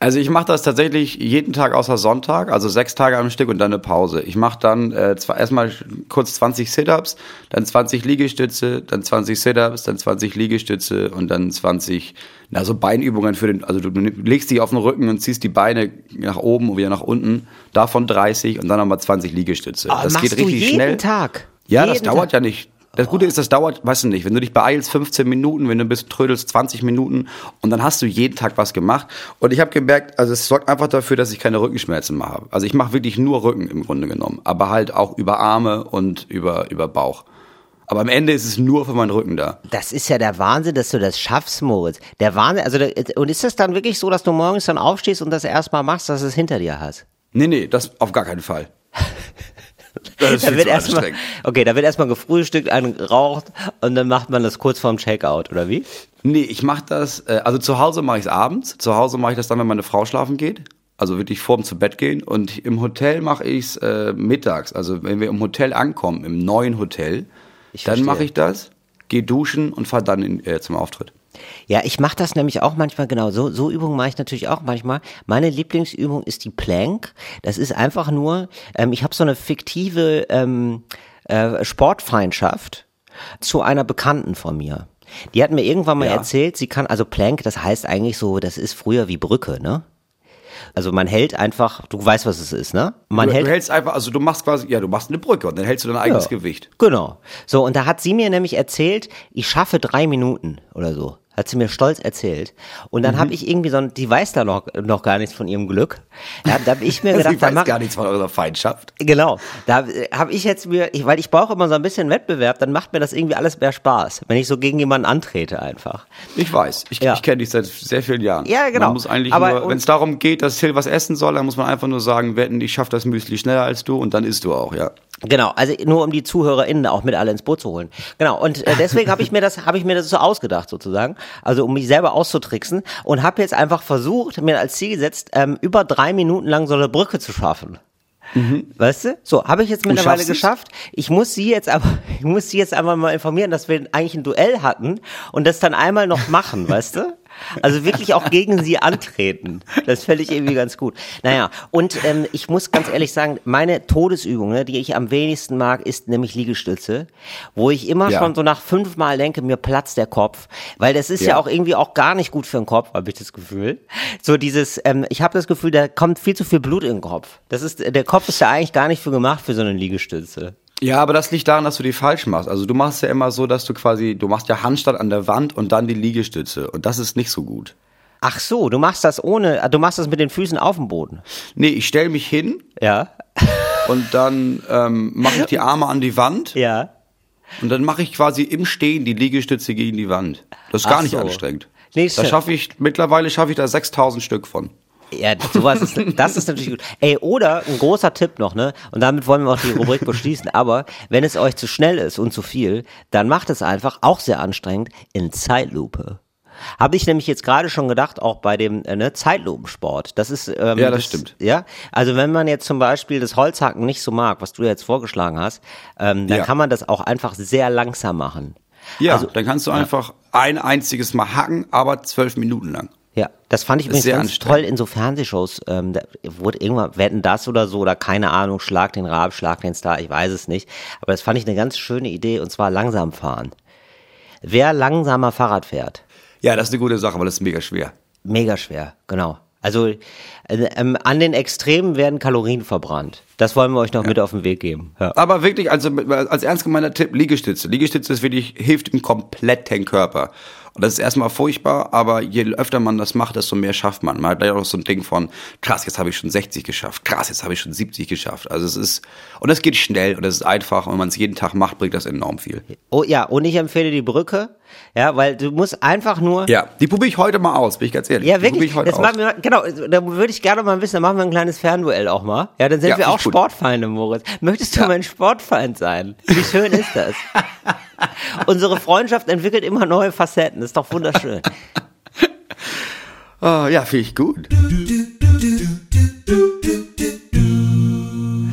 Also ich mache das tatsächlich jeden Tag außer Sonntag, also sechs Tage am Stück und dann eine Pause. Ich mache dann äh, zwar erstmal kurz 20 Sit-ups, dann 20 Liegestütze, dann 20 Sit-ups, dann 20 Liegestütze und dann 20, na so Beinübungen für den, also du, du legst dich auf den Rücken und ziehst die Beine nach oben und wieder nach unten, davon 30 und dann nochmal 20 Liegestütze. Oh, das geht du richtig jeden schnell. Tag? Ja, jeden das dauert Tag? ja nicht. Das Gute ist, das dauert, weißt du nicht, wenn du dich beeilst, 15 Minuten, wenn du ein bisschen trödelst, 20 Minuten und dann hast du jeden Tag was gemacht. Und ich habe gemerkt, also es sorgt einfach dafür, dass ich keine Rückenschmerzen mehr habe. Also ich mache wirklich nur Rücken im Grunde genommen, aber halt auch über Arme und über, über Bauch. Aber am Ende ist es nur für meinen Rücken da. Das ist ja der Wahnsinn, dass du das schaffst, Moritz. Der Wahnsinn, also und ist das dann wirklich so, dass du morgens dann aufstehst und das erstmal machst, dass du es hinter dir hast? Nee, nee, das auf gar keinen Fall. Das ist Da wird erstmal, okay, da wird erstmal gefrühstückt, geraucht und dann macht man das kurz vorm Checkout, oder wie? Nee, ich mache das, äh, also zu Hause mache ich es abends. Zu Hause mache ich das dann, wenn meine Frau schlafen geht. Also wirklich vorm zu Bett gehen. Und im Hotel mache ich es äh, mittags. Also wenn wir im Hotel ankommen, im neuen Hotel, Ich dann mache ich das, gehe duschen und fahre dann in, äh, zum Auftritt. Ja, ich mache das nämlich auch manchmal genau. So, so Übungen mache ich natürlich auch manchmal. Meine Lieblingsübung ist die Plank. Das ist einfach nur, ähm, ich habe so eine fiktive ähm, äh, Sportfeindschaft zu einer Bekannten von mir. Die hat mir irgendwann mal Ja. erzählt, sie kann, also Plank, das heißt eigentlich so, das ist früher wie Brücke, ne? Also man hält einfach, du weißt, was es ist, ne? Man Du, hält du hältst einfach, also du machst quasi, ja, du machst eine Brücke und dann hältst du dein eigenes Ja. Gewicht. Genau. So, und da hat sie mir nämlich erzählt, ich schaffe drei Minuten oder so. Hat sie mir stolz erzählt. Und Mhm. dann habe ich irgendwie so, ein- die weiß da noch, noch gar nichts von ihrem Glück. Ja, da habe ich mir gedacht, da weiß mach, gar nichts von eurer Feindschaft. Genau, da habe ich jetzt mir, ich, weil ich brauche immer so ein bisschen Wettbewerb, dann macht mir das irgendwie alles mehr Spaß, wenn ich so gegen jemanden antrete einfach. Ich weiß, ich, Ja. ich kenne dich seit sehr vielen Jahren. Ja, genau. Man muss eigentlich Aber- wenn es darum geht, dass Till was essen soll, dann muss man einfach nur sagen, wetten, ich schaffe das Müsli schneller als du und dann isst du auch, ja. Genau, also nur um die ZuhörerInnen auch mit alle ins Boot zu holen. Genau, und äh, deswegen habe ich mir das, habe ich mir das so ausgedacht sozusagen, also um mich selber auszutricksen und habe jetzt einfach versucht, mir als Ziel gesetzt, ähm, über drei Minuten lang so eine Brücke zu schaffen. Weißt du? So, habe ich jetzt mittlerweile geschafft. Ich muss sie jetzt aber, ich muss sie jetzt einfach mal informieren, dass wir eigentlich ein Duell hatten und das dann einmal noch machen, weißt du? Also wirklich auch gegen sie antreten. Das fände ich irgendwie ganz gut. Naja, und ähm, ich muss ganz ehrlich sagen, meine Todesübung, ne, die ich am wenigsten mag, ist nämlich Liegestütze, wo ich immer Ja. schon so nach fünfmal denke, mir platzt der Kopf, weil das ist ja, Ja. auch irgendwie auch gar nicht gut für den Kopf, habe ich das Gefühl. So dieses, ähm, ich habe das Gefühl, da kommt viel zu viel Blut in den Kopf. Das ist, der Kopf ist ja eigentlich gar nicht für gemacht für so eine Liegestütze. Ja, aber das liegt daran, dass du die falsch machst. Also du machst ja immer so, dass du quasi, du machst ja Handstand an der Wand und dann die Liegestütze. Und das ist nicht so gut. Ach so, du machst das ohne, du machst das mit den Füßen auf dem Boden. Nee, ich stelle mich hin Ja, und dann ähm, mache ich die Arme an die Wand ja. und dann mache ich quasi im Stehen die Liegestütze gegen die Wand. Das ist gar Ach nicht so. anstrengend. Nee, da schaffe ich, mittlerweile schaffe ich da 6000 Stück von. Ja, sowas ist, das ist natürlich gut. Ey, oder ein großer Tipp noch, ne? Und damit wollen wir auch die Rubrik beschließen. Aber wenn es euch zu schnell ist und zu viel, dann macht es einfach, auch sehr anstrengend, in Zeitlupe. Habe ich nämlich jetzt gerade schon gedacht, auch bei dem äh, ne, Zeitlupensport. Das ist ähm, Ja, das stimmt. Ja, also wenn man jetzt zum Beispiel das Holzhacken nicht so mag, was du jetzt vorgeschlagen hast, ähm, dann Ja. kann man das auch einfach sehr langsam machen. Ja, Also- dann kannst du einfach ein einziges Mal hacken, aber zwölf Minuten lang. Ja, das fand ich übrigens sehr ganz toll in so Fernsehshows. Ähm, da wurde irgendwann, wetten das oder so, oder keine Ahnung, Schlag den Rab, Schlag den Star, ich weiß es nicht. Aber das fand ich eine ganz schöne Idee und zwar langsam fahren. Wer langsamer Fahrrad fährt, Ja, das ist eine gute Sache, weil das ist mega schwer. mega schwer, genau. Also äh, ähm, an den Extremen werden Kalorien verbrannt. Das wollen wir euch noch mit auf den Weg geben. Ja. Aber wirklich, also als ernst gemeinter Tipp, Liegestütze. Liegestütze ist wirklich, hilft im kompletten Körper. Und das ist erstmal furchtbar, aber je öfter man das macht, desto mehr schafft man. Man hat ja auch so ein Ding von, krass, jetzt habe ich schon 60 geschafft, krass, jetzt habe ich schon 70 geschafft. Also es ist, und das geht schnell und das ist einfach und wenn man es jeden Tag macht, bringt das enorm viel. Oh ja, und ich empfehle die Brücke, ja, weil du musst einfach nur Ja, die probiere ich heute mal aus, bin ich ganz ehrlich. Ja, wirklich. Das aus. machen wir, genau, da würde ich gerne mal wissen, da machen wir ein kleines Fernduell auch mal. Ja, dann sind Ja, wir auch. Sportfeinde, Moritz. Möchtest du mein Sportfeind sein? Wie schön ist das? Unsere Freundschaft entwickelt immer neue Facetten. Ist doch wunderschön. Ah, ja, finde ich gut.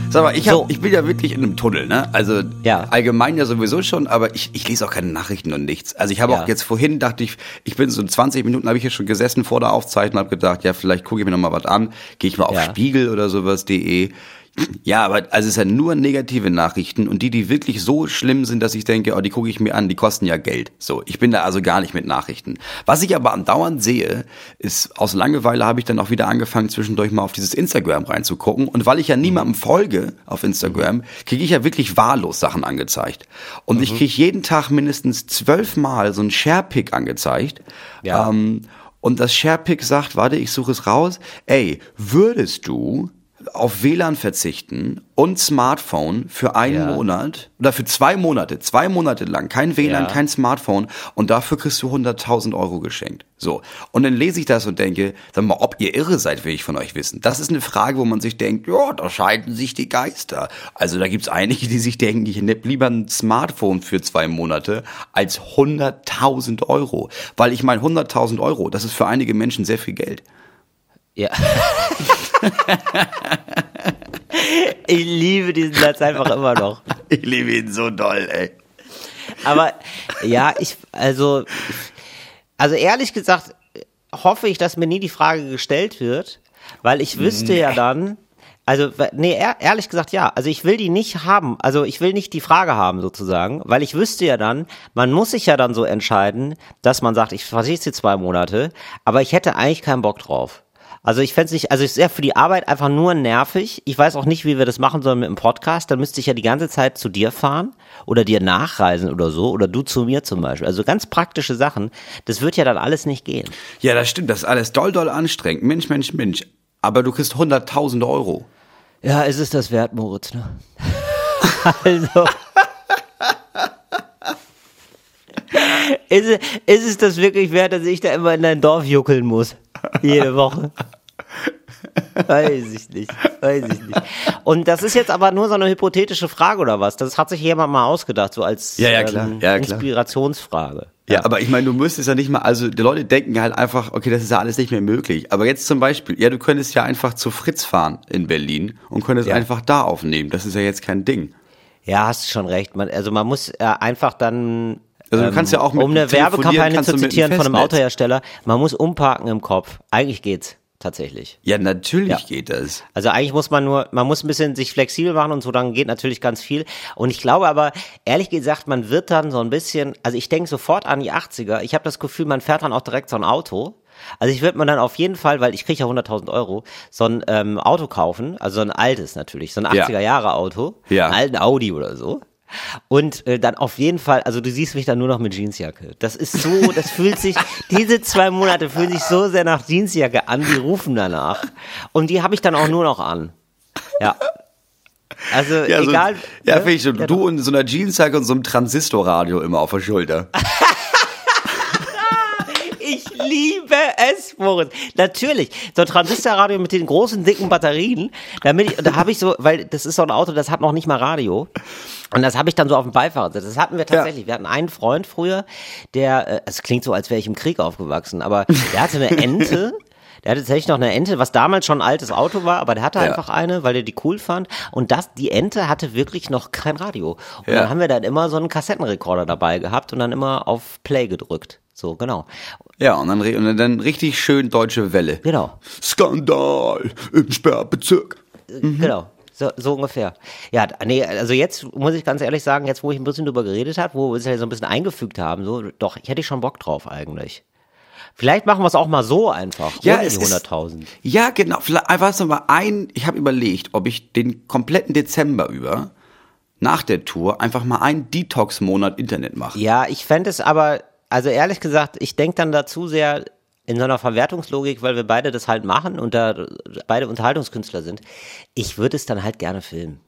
Sag mal, ich, hab, So. ich bin ja wirklich in einem Tunnel, ne? Also Ja. allgemein ja sowieso schon, aber ich, ich lese auch keine Nachrichten und nichts. Also ich habe Ja. auch jetzt vorhin dachte ich, ich bin so 20 Minuten habe ich hier schon gesessen vor der Aufzeichnung, habe gedacht, ja vielleicht gucke ich mir noch mal was an, gehe ich mal auf Ja. Spiegel oder sowas.de. Ja, aber also es sind nur negative Nachrichten und die, die wirklich so schlimm sind, dass ich denke, oh, die gucke ich mir an, die kosten ja Geld. So, ich bin da also gar nicht mit Nachrichten. Was ich aber andauernd sehe, ist aus Langeweile habe ich dann auch wieder angefangen, zwischendurch mal auf dieses Instagram reinzugucken. Und weil ich ja niemandem folge auf Instagram, kriege ich ja wirklich wahllos Sachen angezeigt. Und ich kriege jeden Tag mindestens zwölfmal so ein Sharepick angezeigt. Ja. Ähm, und das Sharepick sagt, warte, ich suche es raus. Ey, würdest du auf WLAN verzichten und Smartphone für einen Ja. Monat oder für zwei Monate, zwei Monate lang, kein WLAN, Ja. kein Smartphone und dafür kriegst du 100.000 Euro geschenkt. So. Und dann lese ich das und denke, sag mal, ob ihr irre seid, will ich von euch wissen. Das ist eine Frage, wo man sich denkt, ja, da scheiden sich die Geister. Also da gibt's einige, die sich denken, ich nehme lieber ein Smartphone für zwei Monate als 100.000 Euro. Weil ich meine, 100.000 Euro, das ist für einige Menschen sehr viel Geld. Ja. Ich liebe diesen Satz einfach immer noch. Ich liebe ihn so doll, ey. Aber ja, ich, also, also ehrlich gesagt, hoffe ich, dass mir nie die Frage gestellt wird, weil ich wüsste ja dann, also, nee, ehr- ehrlich gesagt, ja. Also ich will die nicht haben. Also ich will nicht die Frage haben sozusagen, weil ich wüsste ja dann, man muss sich ja dann so entscheiden, dass man sagt, ich verzichte zwei Monate, aber ich hätte eigentlich keinen Bock drauf. Also ich fände es nicht, also es ist ja für die Arbeit einfach nur nervig. Ich weiß auch nicht, wie wir das machen sollen mit dem Podcast. Dann müsste ich ja die ganze Zeit zu dir fahren oder dir nachreisen oder so oder du zu mir zum Beispiel. Also ganz praktische Sachen. Das wird ja dann alles nicht gehen. Ja, das stimmt, das ist alles doll, doll anstrengend. Mensch, Mensch, Mensch. Aber du kriegst 100.000 Euro. Ja, ist es das wert, Moritz, ne? also. Ist, es, ist es das wirklich wert, dass ich da immer in dein Dorf juckeln muss? Jede Woche? Weiß ich nicht. Weiß ich nicht. Und das ist jetzt aber nur so eine hypothetische Frage oder was? Das hat sich jemand mal ausgedacht, so als Ja, ja, klar. ähm, Ja. Inspirationsfrage. Ja, aber ich meine, du müsstest ja nicht mal, also die Leute denken halt einfach, okay, das ist ja alles nicht mehr möglich. Aber jetzt zum Beispiel, ja, du könntest ja einfach zu Fritz fahren in Berlin und könntest einfach da aufnehmen. Das ist ja jetzt kein Ding. Ja, hast schon recht. Man, also man muss äh, einfach dann. Also du kannst ja auch mit um eine Werbekampagne zu zitieren von einem. Autohersteller, man muss umparken im Kopf. Eigentlich geht's tatsächlich. Ja, natürlich Ja. geht das. Also eigentlich muss man nur, man muss ein bisschen sich flexibel machen und so, dann geht natürlich ganz viel. Und ich glaube aber, ehrlich gesagt, man wird dann so ein bisschen, also ich denke sofort an die 80er. Ich habe das Gefühl, man fährt dann auch direkt so ein Auto. Also ich würde mir dann auf jeden Fall, weil ich kriege ja 100.000 Euro, so ein ähm, Auto kaufen, also so ein altes natürlich, so ein Ja. 80er Jahre Auto, Ja. einen alten Audi oder so. Und äh, dann auf jeden Fall, also du siehst mich dann nur noch mit Jeansjacke. Das ist so, das fühlt sich, diese zwei Monate fühlen sich so sehr nach Jeansjacke an, die rufen danach. Und die habe ich dann auch nur noch an. Ja. Also Ja, so, egal. ja, ne? finde ich schon. Ja, du in so einer Jeansjacke und so einem Transistorradio immer auf der Schulter. Ich liebe es, Moritz. Natürlich. So ein Transistorradio mit den großen, dicken Batterien. Damit ich, da habe ich so, weil das ist so ein Auto, das hat noch nicht mal Radio. Und das habe ich dann so auf dem Beifahrersitz. Das hatten wir tatsächlich. Wir hatten einen Freund früher, der, äh, es klingt so, als wäre ich im Krieg aufgewachsen, aber der hatte eine Ente. Der hatte tatsächlich noch eine Ente, was damals schon ein altes Auto war, aber der hatte Ja. einfach eine, weil er die cool fand. Und das, die Ente hatte wirklich noch kein Radio. Und Ja. dann haben wir dann immer so einen Kassettenrekorder dabei gehabt und dann immer auf Play gedrückt. So, genau. Ja, und dann, und dann richtig schön deutsche Welle. Genau. Skandal im Sperrbezirk. Mhm. Genau. So, so ungefähr. Ja, nee, also jetzt muss ich ganz ehrlich sagen, jetzt wo ich ein bisschen drüber geredet habe, wo wir es ja so ein bisschen eingefügt haben, so, doch, ich hätte schon Bock drauf eigentlich. Vielleicht machen wir es auch mal so einfach, Ja, ohne die ist- 100.000. Ja, genau. Vielleicht einfach so mal ein, ich habe überlegt, ob ich den kompletten Dezember über nach der Tour einfach mal einen Detox-Monat Internet mache. Ja, ich fände es aber, also ehrlich gesagt, ich denke dann dazu sehr in so einer Verwertungslogik, weil wir beide das halt machen und da beide Unterhaltungskünstler sind. Ich würde es dann halt gerne filmen.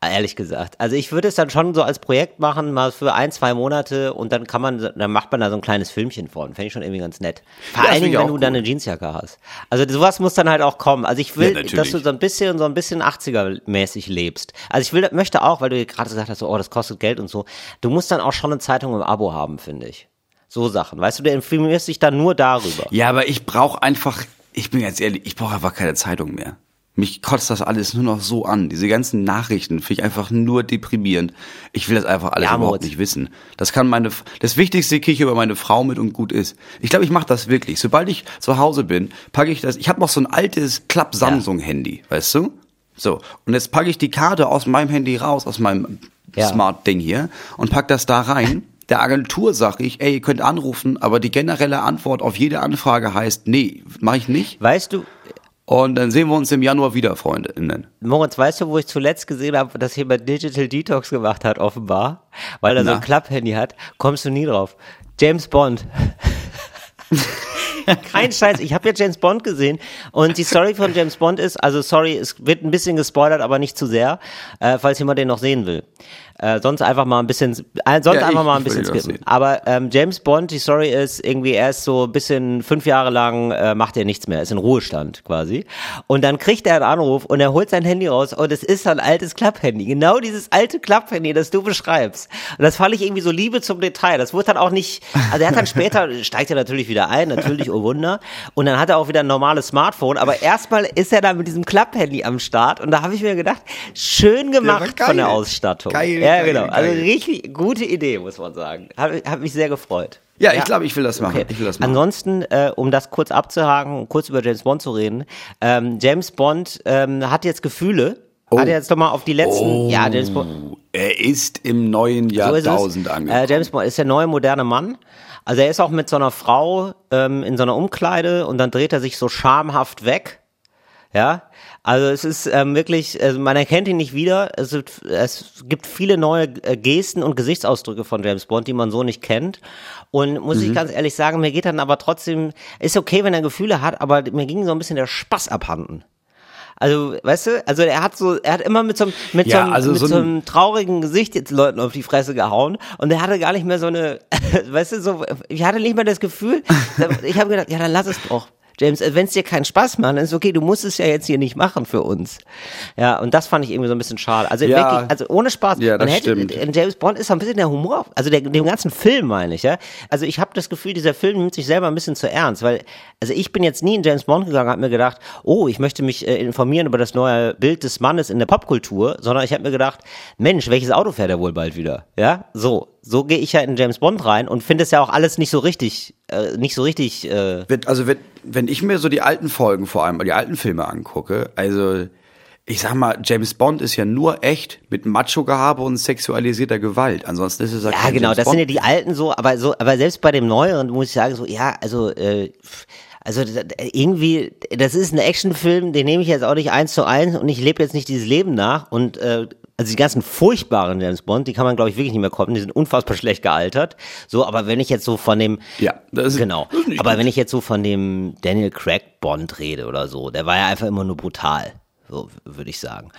Ehrlich gesagt. Also ich würde es dann schon so als Projekt machen, mal für ein, zwei Monate und dann kann man, dann macht man da so ein kleines Filmchen von. Fände ich schon irgendwie ganz nett. Vor Ja, allen Dingen, wenn du dann gut. eine Jeansjacke hast. Also sowas muss dann halt auch kommen. Also ich will, Ja, dass du so ein bisschen, so ein bisschen 80er-mäßig lebst. Also ich will, möchte auch, weil du gerade gesagt hast, so, oh, das kostet Geld und so. Du musst dann auch schon eine Zeitung im Abo haben, finde ich. So Sachen. Weißt du, du informierst dich dann nur darüber. Ja, aber ich brauche einfach, ich bin ganz ehrlich, ich brauche einfach keine Zeitung mehr. Mich kotzt das alles nur noch so an. Diese ganzen Nachrichten finde ich einfach nur deprimierend. Ich will das einfach alles Ja, überhaupt nicht wissen. Das kann meine, das Wichtigste kriege ich über meine Frau mit und gut ist. Ich glaube, ich mache das wirklich. Sobald ich zu Hause bin, packe ich das. Ich habe noch so ein altes Klapp Samsung Handy, weißt du? So und jetzt packe ich die Karte aus meinem Handy raus, aus meinem Ja. Smart Ding hier und pack das da rein. Der Agentur sage ich, ey, ihr könnt anrufen, aber die generelle Antwort auf jede Anfrage heißt, nee, mache ich nicht. Weißt du, Und dann sehen wir uns im Januar wieder, Freundinnen. Moritz, weißt du, wo ich zuletzt gesehen habe, dass jemand Digital Detox gemacht hat, offenbar? Weil er so Na? ein Klapphandy hat. Kommst du nie drauf. James Bond. Kein Scheiß, ich habe ja James Bond gesehen und die Story von James Bond ist, also sorry, es wird ein bisschen gespoilert, aber nicht zu sehr, äh, falls jemand den noch sehen will. Äh, sonst einfach mal ein bisschen, äh, sonst Ja, einfach ich- mal ein bisschen skippen. Aber ähm, James Bond, die Story ist irgendwie, er ist so ein bisschen fünf Jahre lang, äh, macht er nichts mehr, ist in Ruhestand quasi. Und dann kriegt er einen Anruf und er holt sein Handy raus und es ist so ein altes Klapphandy. Genau dieses alte Klapphandy, das du beschreibst. Und das fand ich irgendwie so Liebe zum Detail. Das wurde dann auch nicht, also er hat dann später, steigt er natürlich wieder ein, natürlich, oh Wunder. Und dann hat er auch wieder ein normales Smartphone. Aber erstmal ist er dann mit diesem Klapphandy am Start und da habe ich mir gedacht, schön gemacht geil. von der Ausstattung. Geil, ja, genau. Also richtig gute Idee, muss man sagen. Hat, hat mich sehr gefreut. Ja, ich glaube, ich will das machen. Okay. Ich will das machen. Ansonsten, äh, um das kurz abzuhaken, kurz über James Bond zu reden. Ähm, James Bond ähm, hat jetzt Gefühle. Hat er jetzt doch mal auf die letzten. Ja, James Bond. Oh, er ist im neuen So Jahrtausend es. angekommen. Äh, James Bond ist der neue moderne Mann. Also er ist auch mit so einer Frau ähm, in so einer Umkleide und dann dreht er sich so schamhaft weg. Ja, also es ist ähm, wirklich, also man erkennt ihn nicht wieder. Es, gibt- es gibt viele neue äh, Gesten und Gesichtsausdrücke von James Bond, die man so nicht kennt. Und muss ich ganz ehrlich sagen, mir geht dann aber trotzdem, ist okay, wenn er Gefühle hat, aber mir ging so ein bisschen der Spaß abhanden. Also, weißt du, also er hat so, er hat immer mit so, einem- mit Ja, so, einem, also mit so so ein- einem traurigen Gesicht jetzt Leuten auf die Fresse gehauen und er hatte gar nicht mehr so eine, weißt du, so, ich hatte nicht mehr das Gefühl, ich habe gedacht, ja, dann lass es doch. James, wenn es dir keinen Spaß macht, dann ist okay, du musst es ja jetzt hier nicht machen für uns. Ja, und das fand ich irgendwie so ein bisschen schade. Also Ja. wirklich, also ohne Spaß. Ja, das man hätte, stimmt. in James Bond ist so ein bisschen der Humor, also der, dem ganzen Film meine ich, ja. Also ich habe das Gefühl, dieser Film nimmt sich selber ein bisschen zu ernst, weil, also ich bin jetzt nie in James Bond gegangen, habe mir gedacht, oh, ich möchte mich äh, informieren über das neue Bild des Mannes in der Popkultur, sondern ich habe mir gedacht, Mensch, welches Auto fährt er wohl bald wieder? Ja, so. So gehe ich ja in James Bond rein und finde es ja auch alles nicht so richtig, äh, nicht so richtig, äh, Wenn- Also wenn, wenn ich mir so die alten Folgen vor allem, die alten Filme angucke, also ich sag mal, James Bond ist ja nur echt mit Macho-Gehabe und sexualisierter Gewalt. Ansonsten ist es ja Ja, genau, James das Bond. sind ja die alten so, aber so, aber selbst bei dem neueren muss ich sagen, so, ja, also, äh, also irgendwie, das ist ein Actionfilm, den nehme ich jetzt auch nicht eins zu eins und ich lebe jetzt nicht dieses Leben nach und äh, also die ganzen furchtbaren James Bond, die kann man glaube ich wirklich nicht mehr kommen, die sind unfassbar schlecht gealtert. So, aber wenn ich jetzt so von dem Ja, das ist- genau, das ist aber gut. wenn ich jetzt so von dem Daniel Craig Bond rede oder so, der war ja einfach immer nur brutal. So würde ich sagen.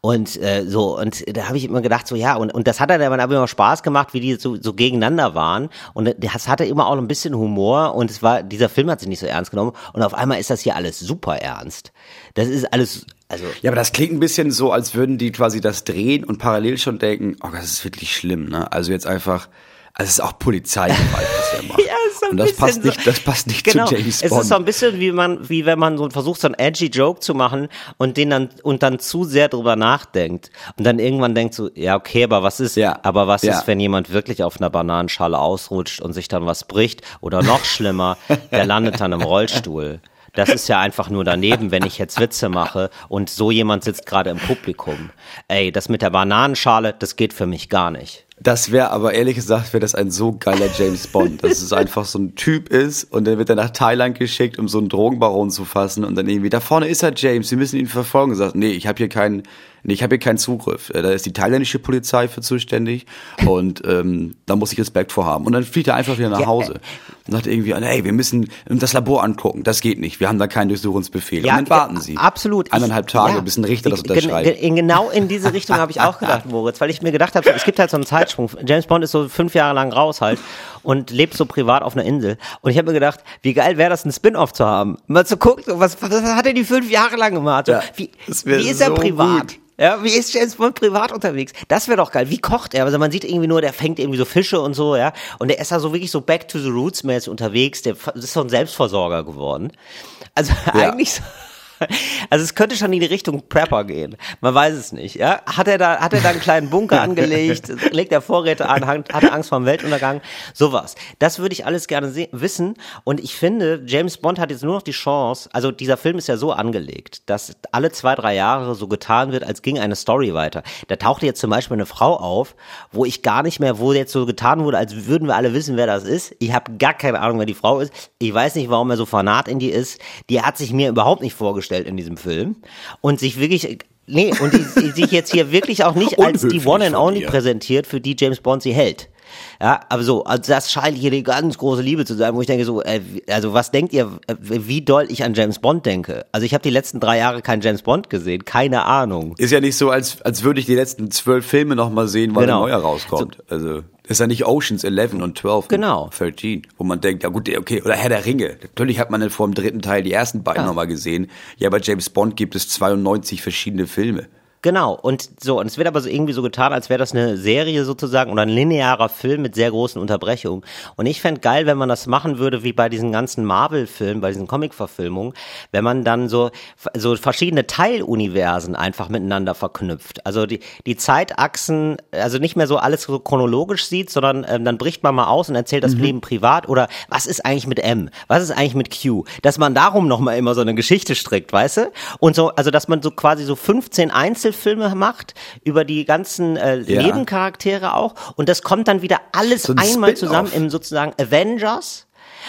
Und äh, so, und da habe ich immer gedacht, so ja, und, und das hat dann aber immer Spaß gemacht, wie die so, so gegeneinander waren. Und das hatte immer auch ein bisschen Humor und es war, dieser Film hat sich nicht so ernst genommen. Und auf einmal ist das hier alles super ernst. Das ist alles, also. Ja, aber das klingt ein bisschen so, als würden die quasi das drehen und parallel schon denken, oh, das ist wirklich schlimm, ne? Also jetzt einfach, also es ist auch Polizeigewalt, was er macht. Ja, ist so ein Und das bisschen passt nicht, das passt nicht genau. zu James Es Bond. ist so ein bisschen wie man, wie wenn man so versucht, so einen edgy Joke zu machen und den dann und dann zu sehr drüber nachdenkt und dann irgendwann denkt so, ja okay, aber was ist, Ja. aber was Ja. ist, wenn jemand wirklich auf einer Bananenschale ausrutscht und sich dann was bricht oder noch schlimmer, der landet dann im Rollstuhl. Das ist ja einfach nur daneben, wenn ich jetzt Witze mache und so jemand sitzt gerade im Publikum. Ey, das mit der Bananenschale, das geht für mich gar nicht. Das wäre aber ehrlich gesagt, wäre das ein so geiler James Bond, dass es einfach so ein Typ ist und dann wird er nach Thailand geschickt, um so einen Drogenbaron zu fassen und dann irgendwie, da vorne ist er James, Sie müssen ihn verfolgen. Und sagt, nee, ich habe hier keinen, nee, ich habe hier keinen Zugriff. Äh, Da ist die thailändische Polizei für zuständig und ähm, da muss ich Respekt vor haben. Und dann fliegt er einfach wieder nach Ja, Hause und sagt irgendwie, hey, wir müssen das Labor angucken. Das geht nicht, wir haben da keinen Durchsuchungsbefehl. und dann warten Sie. Absolut. Eineinhalb Ich- Tage, ja. bis ein Richter das unterschreibt. Genau in diese Richtung habe ich auch gedacht, Moritz, weil ich mir gedacht habe, es gibt halt so einen Zeitsprung. James Bond ist so fünf Jahre lang raus halt und lebt so privat auf einer Insel. Und ich habe mir gedacht, wie geil wäre das, einen Spin-off zu haben. Mal zu gucken, was, was hat er die fünf Jahre lang gemacht? Ja, wie, wie ist er so privat? gut. Ja, wie ist James Bond privat unterwegs? Das wäre doch geil. Wie kocht er? Also man sieht irgendwie nur, der fängt irgendwie so Fische und so, ja. Und der ist da so wirklich so back to the roots mäßig unterwegs. Der ist so ein Selbstversorger geworden. Also Ja. eigentlich so, also es könnte schon in die Richtung Prepper gehen. Man weiß es nicht, ja. Hat er da, hat er da einen kleinen Bunker angelegt, legt er Vorräte an, hat er Angst vor dem Weltuntergang? Sowas. Das würde ich alles gerne se- wissen. Und ich finde, James Bond hat jetzt nur noch die Chance, also dieser Film ist ja so angelegt, dass alle zwei, drei Jahre so getan wird, als ging eine Story weiter. Da tauchte jetzt zum Beispiel eine Frau auf, wo ich gar nicht mehr, wo jetzt so getan wurde, als würden wir alle wissen, wer das ist. Ich habe gar keine Ahnung, wer die Frau ist. Ich weiß nicht, warum er so fanat in die ist. Die hat sich mir überhaupt nicht vorgestellt in diesem Film. Und sich wirklich, nee, und die, die sich jetzt hier wirklich auch nicht als die One and Only präsentiert, für die James Bond sie hält. Ja, aber so, also das scheint hier die ganz große Liebe zu sein, wo ich denke so, äh, also was denkt ihr, äh, wie doll ich an James Bond denke? Also ich habe die letzten drei Jahre keinen James Bond gesehen, keine Ahnung. Ist ja nicht so, als, als würde ich die letzten zwölf Filme noch mal sehen, weil Genau. ein neuer rauskommt. Also ist ja nicht Oceans 11 und 12 Genau. und 13, wo man denkt, ja gut, okay, oder Herr der Ringe. Natürlich hat man dann vor dem dritten Teil die ersten beiden Ja. noch mal gesehen. Ja, bei James Bond gibt es 92 verschiedene Filme. Genau, und so, und es wird aber so irgendwie so getan, als wäre das eine Serie sozusagen oder ein linearer Film mit sehr großen Unterbrechungen. Und ich fänd geil, wenn man das machen würde, wie bei diesen ganzen Marvel-Filmen, bei diesen Comic-Verfilmungen, wenn man dann so, so verschiedene Teiluniversen einfach miteinander verknüpft. Also die, die Zeitachsen, also nicht mehr so alles so chronologisch sieht, sondern ähm, dann bricht man mal aus und erzählt das Leben privat oder was ist eigentlich mit M? Was ist eigentlich mit Q? Dass man darum nochmal immer so eine Geschichte strickt, weißt du? Und so, also dass man so quasi so 15 Einzelfilme macht über die ganzen äh, Ja. Nebencharaktere auch und das kommt dann wieder alles So ein einmal zusammen im sozusagen Avengers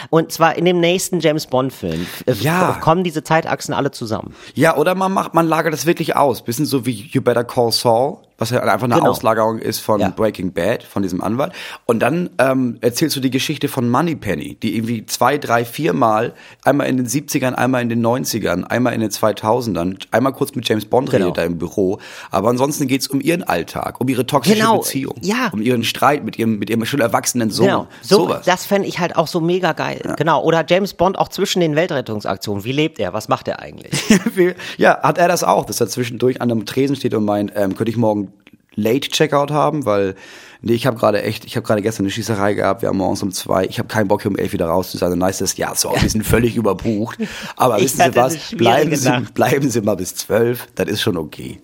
und zwar in dem nächsten James Bond Film äh, Ja. kommen diese Zeitachsen alle zusammen. Ja, oder man macht, man lagert das wirklich aus. Bisschen so wie You Better Call Saul, was ja einfach eine Genau. Auslagerung ist von Ja. Breaking Bad, von diesem Anwalt. Und dann ähm, erzählst du die Geschichte von Moneypenny, die irgendwie zwei, drei, viermal, einmal in den 70ern, einmal in den 90ern, einmal in den 2000ern, einmal kurz mit James Bond Genau. redet da im Büro. Aber ansonsten geht's um ihren Alltag, um ihre toxische Genau. Beziehung, Ja. um ihren Streit mit ihrem, mit ihrem schon erwachsenen Sohn. Genau, so, Sowas. das fände ich halt auch so mega geil. Genau, oder James Bond auch zwischen den Weltrettungsaktionen. Wie lebt er? Was macht er eigentlich? ja, hat er das auch, dass er zwischendurch an einem Tresen steht und meint, ähm, könnte ich morgen Late Checkout haben, weil nee, ich habe gerade echt, ich habe gerade gestern eine Schießerei gehabt, wir haben morgens um zwei, ich habe keinen Bock hier um elf wieder raus zu sein. Und nice ist, ja, so, wir sind völlig überbucht. Aber wissen Sie was? Bleiben Sie, bleiben Sie mal bis zwölf, das ist schon okay.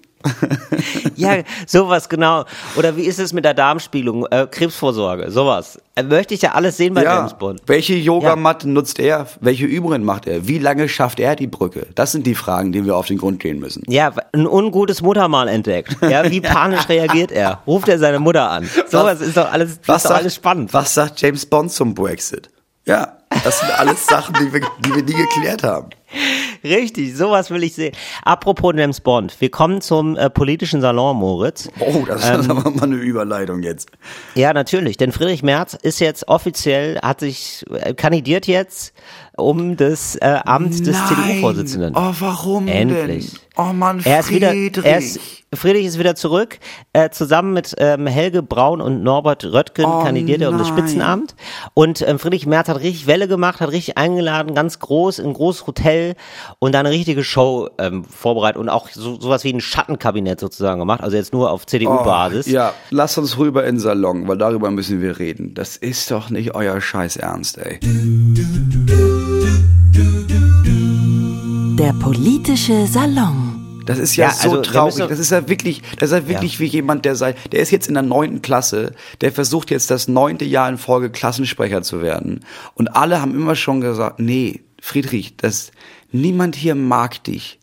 Ja, sowas genau. Oder wie ist es mit der Darmspiegelung, äh, Krebsvorsorge, sowas. Äh, möchte ich ja alles sehen bei James Bond. Welche Yogamatte nutzt er? Welche Übungen macht er? Wie lange schafft er die Brücke? Das sind die Fragen, denen wir auf den Grund gehen müssen. Ja, ein ungutes Muttermal entdeckt. Ja, wie panisch reagiert er? Ruft er seine Mutter an? Sowas ist doch alles, ist doch alles spannend. Was sagt James Bond zum Brexit? Ja, das sind alles Sachen, die wir, die wir nie geklärt haben. Richtig, sowas will ich sehen. Apropos James Bond, wir kommen zum äh, politischen Salon, Moritz. Oh, das Ähm, ist aber mal eine Überleitung jetzt. Ja, natürlich, denn Friedrich Merz ist jetzt offiziell, hat sich, äh, kandidiert jetzt um das äh, Amt des CDU-Vorsitzenden. Oh, warum Endlich. denn? Oh Mann, Er ist wieder, Friedrich. er ist, Friedrich ist wieder zurück. Äh, zusammen mit ähm, Helge Braun und Norbert Röttgen Oh kandidiert er um das. Spitzenamt. Und ähm, Friedrich Merz hat richtig Welle gemacht, hat richtig eingeladen, ganz groß, in ein großes Hotel. und da eine richtige Show ähm, vorbereitet und auch so, sowas wie ein Schattenkabinett sozusagen gemacht, also jetzt nur auf CDU-Basis. Oh, ja, lass uns rüber in den Salon, weil darüber müssen wir reden. Das ist doch nicht euer Scheiß Ernst, ey. Der politische Salon. Das ist ja, Ja, so also, traurig. Das ist ja wirklich, das ist ja wirklich wie jemand, der sei, der ist jetzt in der neunten Klasse, der versucht jetzt das neunte Jahr in Folge Klassensprecher zu werden. Und alle haben immer schon gesagt, nee, Friedrich, das, niemand hier mag dich.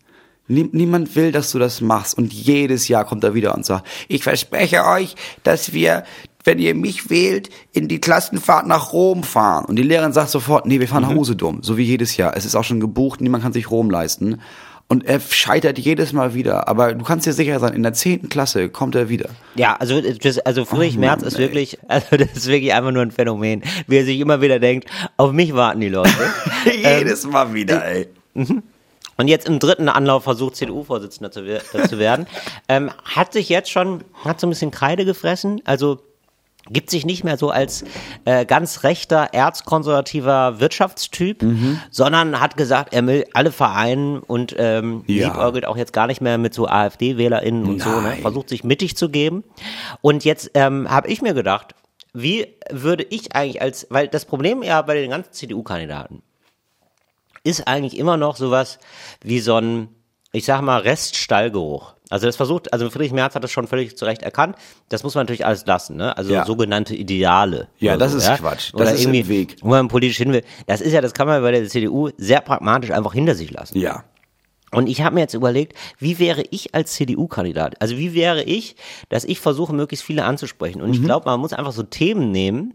Nie, niemand will, dass du das machst. Und jedes Jahr kommt er wieder und sagt, ich verspreche euch, dass wir, wenn ihr mich wählt, in die Klassenfahrt nach Rom fahren. Und die Lehrerin sagt sofort, nee, wir fahren nach Usedom. So wie jedes Jahr. Es ist auch schon gebucht, niemand kann sich Rom leisten. Und er scheitert jedes Mal wieder. Aber du kannst dir sicher sein, in der zehnten Klasse kommt er wieder. Ja, also das, also Friedrich Oh Merz ist ey. wirklich, also das ist wirklich einfach nur ein Phänomen, wie er sich immer wieder denkt, auf mich warten die Leute. Jedes Mal wieder, ey. Und jetzt im dritten Anlauf versucht CDU-Vorsitzender zu, äh, zu werden. Ähm, hat sich jetzt schon, hat so ein bisschen Kreide gefressen, also gibt sich nicht mehr so als äh, ganz rechter, erzkonservativer Wirtschaftstyp, Mhm. sondern hat gesagt, er will alle vereinen und ähm, Ja. liebäugelt auch jetzt gar nicht mehr mit so AfD-WählerInnen und so, ne? Nein. versucht sich mittig zu geben. Und jetzt ähm, habe ich mir gedacht, wie würde ich eigentlich als, weil das Problem ja bei den ganzen CDU-Kandidaten ist eigentlich immer noch sowas wie so ein, ich sag mal, Reststallgeruch. Also das versucht, also Friedrich Merz hat das schon völlig zu Recht erkannt. Das muss man natürlich alles lassen, ne? Also Ja. sogenannte Ideale. Ja, das so, ist Quatsch. Das Oder ist irgendwie, Weg. wo man politisch hin will. Das ist ja, das kann man bei der CDU sehr pragmatisch einfach hinter sich lassen. Ja. Und ich habe mir jetzt überlegt, wie wäre ich als CDU-Kandidat? Also wie wäre ich, dass ich versuche, möglichst viele anzusprechen? Und Mhm. ich glaube, man muss einfach so Themen nehmen,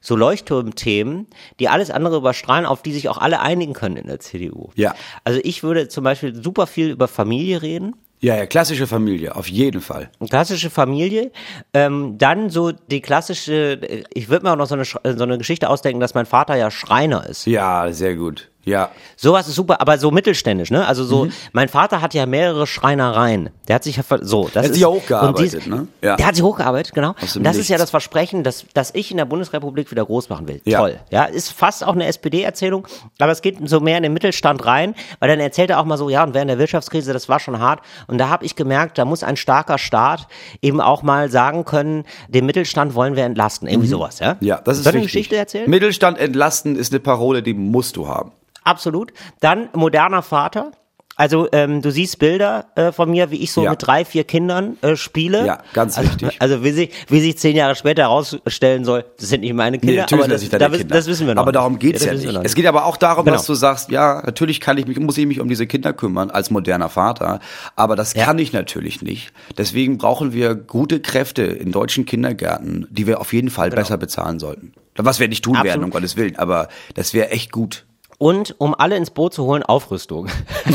so Leuchtturmthemen, die alles andere überstrahlen, auf die sich auch alle einigen können in der CDU. Ja. Also ich würde zum Beispiel super viel über Familie reden. Ja, ja, klassische Familie, auf jeden Fall. Klassische Familie, ähm, dann so die klassische, äh, ich würde mir auch noch so eine, Sch- so eine Geschichte ausdenken, dass mein Vater ja Schreiner ist. Ja, sehr gut. Ja. Sowas ist super, aber so mittelständisch, ne? Also Mhm. so, mein Vater hat ja mehrere Schreinereien. Der hat sich ja, ver- so, das hat ist, sich ja hochgearbeitet, dies- ne? Ja. Der hat sich hochgearbeitet, genau. Und das ist ja Nichts. das Versprechen, dass, dass ich in der Bundesrepublik wieder groß machen will. Ja. Toll. Ja, ist fast auch eine SPD-Erzählung, aber es geht so mehr in den Mittelstand rein, weil dann erzählt er auch mal so, ja, und während der Wirtschaftskrise, das war schon hart. Und da habe ich gemerkt, da muss ein starker Staat eben auch mal sagen können, den Mittelstand wollen wir entlasten. Irgendwie sowas, ja? Mhm. Ja, das ist Soll eine. Geschichte erzählen? Mittelstand entlasten ist eine Parole, die musst du haben. Absolut. Dann moderner Vater. Also ähm, du siehst Bilder äh, von mir, wie ich so Ja. mit drei, vier Kindern äh, spiele. Ja, ganz also, wichtig. Also wie sich, wie sich zehn Jahre später herausstellen soll, das sind nicht meine Kinder, aber das, sind das da, Kinder. das wissen wir noch. Aber darum geht's ja, wir nicht. Es geht aber auch darum, Genau. dass du sagst, ja, natürlich kann ich mich, muss ich mich um diese Kinder kümmern als moderner Vater, aber das Ja. kann ich natürlich nicht. Deswegen brauchen wir gute Kräfte in deutschen Kindergärten, die wir auf jeden Fall besser bezahlen sollten. Was wir nicht tun Genau. Absolut. werden, um Gottes Willen, aber das wäre echt gut. Und um alle ins Boot zu holen, Aufrüstung.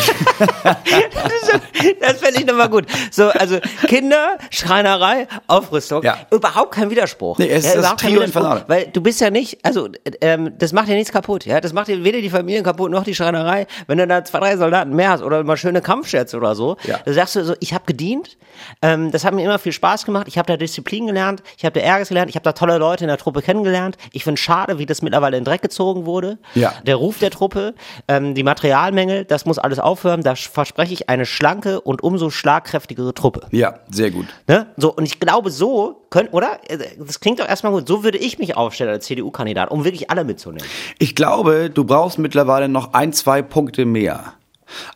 das ist fände ich nochmal gut. So, also Kinder, Schreinerei, Aufrüstung. Ja. Überhaupt kein Widerspruch. Nee, es ist das überhaupt kein Widerspruch. Weil du bist ja nicht, also ähm, das macht ja nichts kaputt. Ja, Das macht dir weder die Familien kaputt noch die Schreinerei. Wenn du da zwei, drei Soldaten mehr hast oder mal schöne Kampfjets oder so, Ja. da sagst du so, ich habe gedient. Ähm, das hat mir immer viel Spaß gemacht. Ich habe da Disziplin gelernt. Ich habe da Ehrgeiz gelernt. Ich habe da tolle Leute in der Truppe kennengelernt. Ich finde schade, wie das mittlerweile in den Dreck gezogen wurde. Ja. Der Ruf der Truppe, ähm, die Materialmängel, das muss alles aufhören. Da verspreche ich eine schlanke und umso schlagkräftigere Truppe. Ja, sehr gut. Ne? So, und ich glaube, so können, oder? Das klingt doch erstmal gut. So würde ich mich aufstellen als CDU-Kandidat, um wirklich alle mitzunehmen. Ich glaube, du brauchst mittlerweile noch ein, zwei Punkte mehr.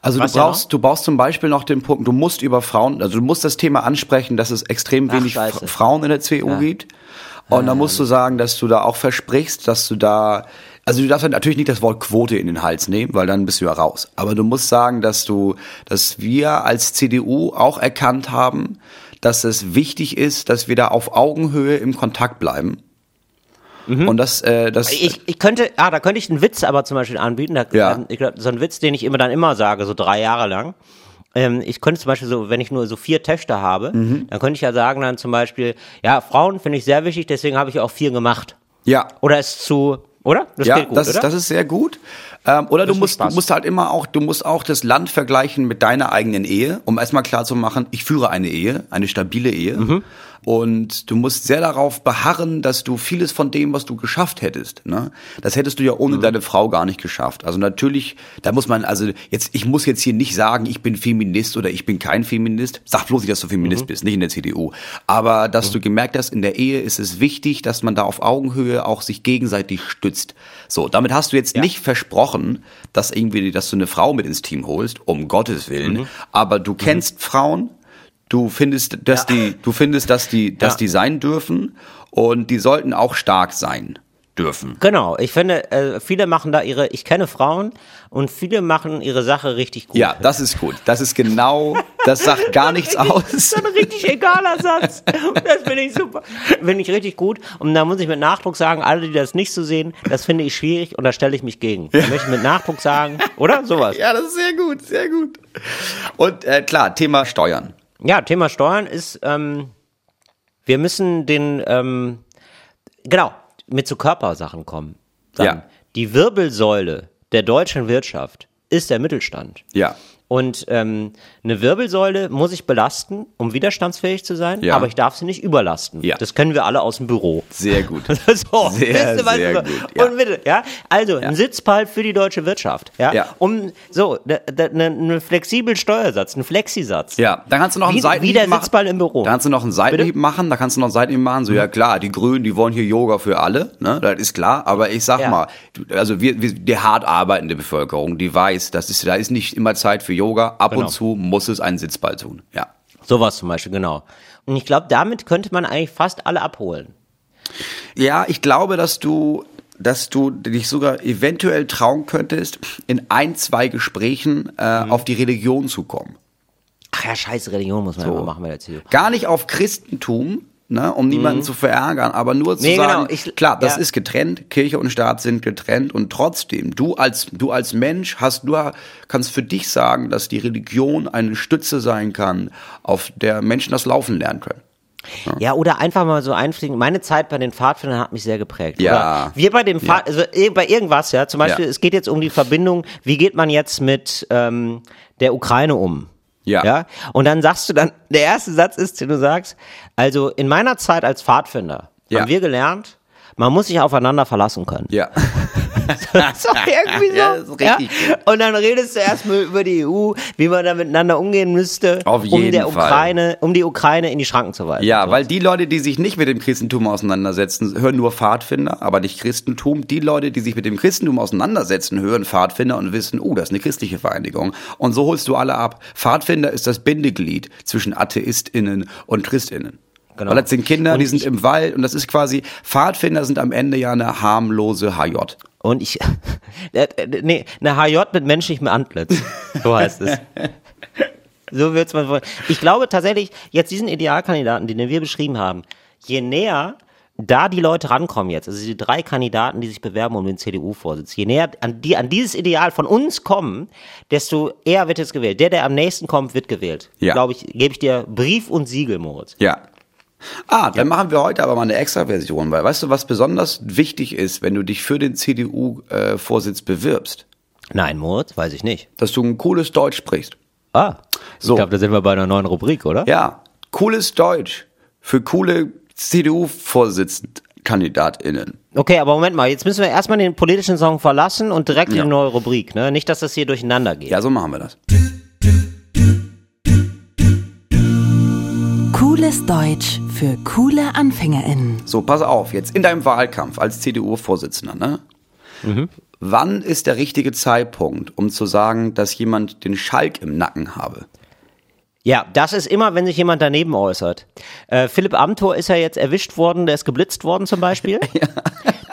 Also Was du ja brauchst, du brauchst zum Beispiel noch den Punkt, du musst über Frauen, also du musst das Thema ansprechen, dass es extrem Ach, wenig Frauen in der CDU gibt. Und dann musst du sagen, dass du da auch versprichst, dass du da, also du darfst natürlich nicht das Wort Quote in den Hals nehmen, weil dann bist du ja raus. Aber du musst sagen, dass du, dass wir als CDU auch erkannt haben, dass es wichtig ist, dass wir da auf Augenhöhe im Kontakt bleiben. Und das, äh, das, Mhm. Ich, ich könnte, ah, da könnte ich einen Witz aber zum Beispiel anbieten. Da, Ja. ich glaub, so ein Witz, den ich immer dann immer sage, so drei Jahre lang. Ähm, ich könnte zum Beispiel so, wenn ich nur so vier Töchter habe, Mhm. dann könnte ich ja sagen dann zum Beispiel, ja, Frauen finde ich sehr wichtig, deswegen habe ich auch vier gemacht. ja, Oder ist zu, oder? Das ja, gut, das, oder? ist, das ist sehr gut. Ähm, oder du macht musst, du musst halt immer auch, du musst auch das Land vergleichen mit deiner eigenen Ehe, um erstmal klar zu machen, ich führe eine Ehe, eine stabile Ehe. Mhm. Und du musst sehr darauf beharren, dass du vieles von dem, was du geschafft hättest, ne, das hättest du ja ohne Mhm. deine Frau gar nicht geschafft. Also natürlich, da muss man, also jetzt, ich muss jetzt hier nicht sagen, ich bin Feminist oder ich bin kein Feminist. Sag bloß nicht, dass du Mhm. Feminist bist, nicht in der CDU. Aber dass du gemerkt hast, in der Ehe ist es wichtig, dass man da auf Augenhöhe auch sich gegenseitig stützt. So, damit hast du jetzt nicht versprochen, dass irgendwie, dass du eine Frau mit ins Team holst, um Gottes Willen. Mhm. Aber du kennst Frauen, du findest, dass die, du findest, dass die, dass Ja. die sein dürfen und die sollten auch stark sein dürfen. Genau, ich finde, äh, viele machen da ihre, ich kenne Frauen und viele machen ihre Sache richtig gut. Ja, das ist gut. Das ist genau, das sagt gar nichts aus. Das ist ein richtig egaler Satz. Das finde ich super. Finde ich richtig gut. Und da muss ich mit Nachdruck sagen, alle, die das nicht so sehen, das finde ich schwierig und da stelle ich mich gegen. Möchte ich mit Nachdruck sagen, oder? Sowas. Ja, das ist sehr gut, sehr gut. Und äh, klar, Thema Steuern. Ja, Thema Steuern ist, ähm, wir müssen den, ähm, genau, mit zu Körpersachen kommen. Dann, Ja. Die Wirbelsäule der deutschen Wirtschaft ist der Mittelstand. Ja. Und ähm, eine Wirbelsäule muss ich belasten, um widerstandsfähig zu sein, Ja. aber ich darf sie nicht überlasten. Ja. Das können wir alle aus dem Büro. Sehr gut. so, Sehr, sehr ich- gut, ja. Und bitte, ja, also ein Sitzpalt für die deutsche Wirtschaft, ja, um so einen ne, flexiblen Steuersatz, einen Flexisatz. Ja, dann kannst du noch einen Wie- Seitenhieb wie der machen. Sitzball im Büro. Da kannst du noch einen Seitenhieb machen, da kannst du noch einen Seitenhieb machen, so, ja klar, die Grünen, die wollen hier Yoga für alle, ne, das ist klar, aber ich sag mal, also wir, wir, die hart arbeitende Bevölkerung, die weiß, das ist, da ist nicht immer Zeit für Yoga, ab Genau. und zu muss es einen Sitzball tun, ja. Sowas zum Beispiel, genau. Und ich glaube, damit könnte man eigentlich fast alle abholen. Ja, ich glaube, dass du, dass du dich sogar eventuell trauen könntest, in ein, zwei Gesprächen äh, Mhm. auf die Religion zu kommen. Ach ja, scheiß Religion muss man immer machen bei der CDU. Gar nicht auf Christentum, ne, um niemanden zu verärgern, aber nur zu Mhm. Nee, genau, sagen, ich- klar, das ja. ist getrennt, Kirche und Staat sind getrennt und trotzdem, du als, du als Mensch hast nur, kannst für dich sagen, dass die Religion eine Stütze sein kann, auf der Menschen das Laufen lernen können. Ja, oder einfach mal so einfliegen. Meine Zeit bei den Pfadfindern hat mich sehr geprägt. Ja. Oder wir bei dem Pfad, also eh, bei irgendwas, ja, zum Beispiel, Ja. es geht jetzt um die Verbindung, wie geht man jetzt mit ähm, der Ukraine um? Ja. ja. Und dann sagst du dann, der erste Satz ist, den du sagst, also in meiner Zeit als Pfadfinder Ja. haben wir gelernt, man muss sich aufeinander verlassen können. Ja. Das ist doch irgendwie so. Ja, das ist richtig Und dann redest du erstmal über die EU, wie man da miteinander umgehen müsste, Auf um jeden der Fall. Ukraine, um die Ukraine in die Schranken zu weisen. Ja, weil die Leute, die sich nicht mit dem Christentum auseinandersetzen, hören nur Pfadfinder, aber nicht Christentum. Die Leute, die sich mit dem Christentum auseinandersetzen, hören Pfadfinder und wissen, oh, das ist eine christliche Vereinigung. Und so holst du alle ab. Pfadfinder ist das Bindeglied zwischen AtheistInnen und ChristInnen. Genau. Weil das sind Kinder, Und die sind im Wald und das ist quasi, Pfadfinder sind am Ende ja eine harmlose HJ. Und ich, äh, äh, nee, eine HJ mit menschlichem Antlitz. So heißt es. So wird's man wollen. Ich glaube tatsächlich, jetzt diesen Idealkandidaten, den wir beschrieben haben, je näher da die Leute rankommen jetzt, also die drei Kandidaten, die sich bewerben um den CDU-Vorsitz, je näher an, die, an dieses Ideal von uns kommen, desto eher wird jetzt gewählt. Der, der am nächsten kommt, wird gewählt. Ja. Glaube ich, gebe ich dir Brief und Siegel, Moritz. Ja. Ah, dann machen wir heute aber mal eine Extra-Version, weil weißt du, was besonders wichtig ist, wenn du dich für den CDU-Vorsitz bewirbst? Nein, Moritz, weiß ich nicht. Dass du ein cooles Deutsch sprichst. Ah, So. ich glaube, da sind wir bei einer neuen Rubrik, oder? Ja, cooles Deutsch für coole CDU-VorsitzendkandidatInnen. Okay, aber Moment mal, jetzt müssen wir erstmal den politischen Song verlassen und direkt in Ja. die neue Rubrik, ne? Nicht, dass das hier durcheinander geht. Ja, so machen wir das. Cooles Deutsch für coole AnfängerInnen. So, pass auf, jetzt in deinem Wahlkampf als CDU-Vorsitzender, ne? Wann ist der richtige Zeitpunkt, um zu sagen, dass jemand den Schalk im Nacken habe? Ja, das ist immer, wenn sich jemand daneben äußert. Äh, Philipp Amthor ist ja jetzt erwischt worden, der ist geblitzt worden zum Beispiel.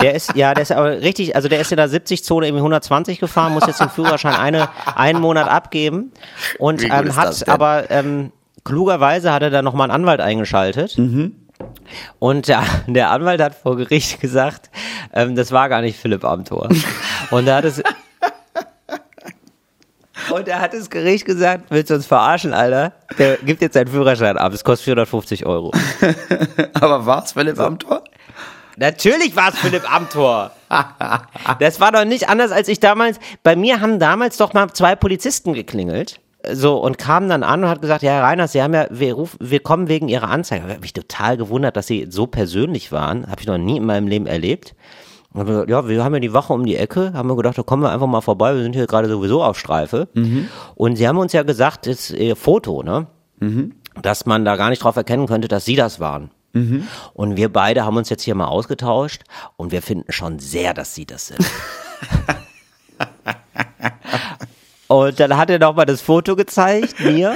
Der ist, ja, der ist aber richtig, also der ist in der 70-Zone irgendwie 120 gefahren, muss jetzt den Führerschein eine, einen Monat abgeben und ähm, hat aber ähm, klugerweise hat er dann nochmal einen Anwalt eingeschaltet. Mhm. Und der, der Anwalt hat vor Gericht gesagt, ähm, das war gar nicht Philipp Amthor. Und er hat es, und er hat das Gericht gesagt, willst du uns verarschen, Alter? Der gibt jetzt seinen Führerschein ab, es kostet 450 Euro. Aber war's Philipp Amthor? Natürlich war es Philipp Amthor. Das war doch nicht anders, als ich damals, bei mir haben damals doch mal zwei Polizisten geklingelt. So und kam dann an und hat gesagt, ja, Herr Reiners, Sie haben ja, wir, rufen, wir kommen wegen Ihrer Anzeige. Ich habe mich total gewundert, dass Sie so persönlich waren. Habe ich noch nie in meinem Leben erlebt. Und wir gesagt, ja, wir haben ja die Wache um die Ecke, haben wir gedacht, da kommen wir einfach mal vorbei, wir sind hier gerade sowieso auf Streife. Und sie haben uns ja gesagt, das äh, Foto, ne? Dass man da gar nicht drauf erkennen könnte, dass sie das waren. Und wir beide haben uns jetzt hier mal ausgetauscht und wir finden schon sehr, dass sie das sind. und dann hat er nochmal das Foto gezeigt, mir.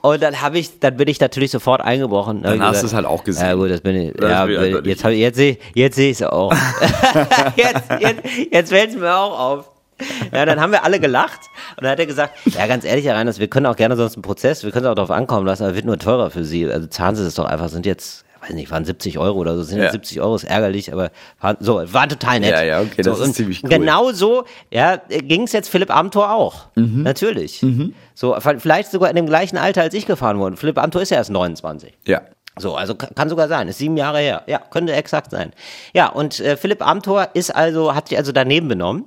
Und dann habe ich, dann bin ich natürlich sofort eingebrochen. Dann hast du es halt auch gesehen. Ja gut, das bin ich. Das ja, bin ich jetzt hab ich, jetzt sehe jetzt sehe ich es auch. jetzt jetzt, jetzt fällt es mir auch auf. Ja, dann haben wir alle gelacht und dann hat er gesagt, ja ganz ehrlich, Herr Reiners, wir können auch gerne sonst einen Prozess, wir können es auch darauf ankommen lassen, aber wird nur teurer für Sie. Also zahlen Sie das doch einfach, sind jetzt, weiß nicht, waren 70 Euro oder so, sind Ja. jetzt 70 Euro, ist ärgerlich, aber war, so, war total nett. Ja, ja, okay, das so, ist ziemlich cool. Genau so, ja, ging es jetzt Philipp Amthor auch. Mhm. Natürlich. So, vielleicht sogar in dem gleichen Alter, als ich gefahren wurde. Philipp Amthor ist ja erst 29. Ja. So, also ka- kann sogar sein, ist sieben Jahre her. Ja, könnte exakt sein. Ja, und äh, Philipp Amthor ist also, hat sich also daneben benommen.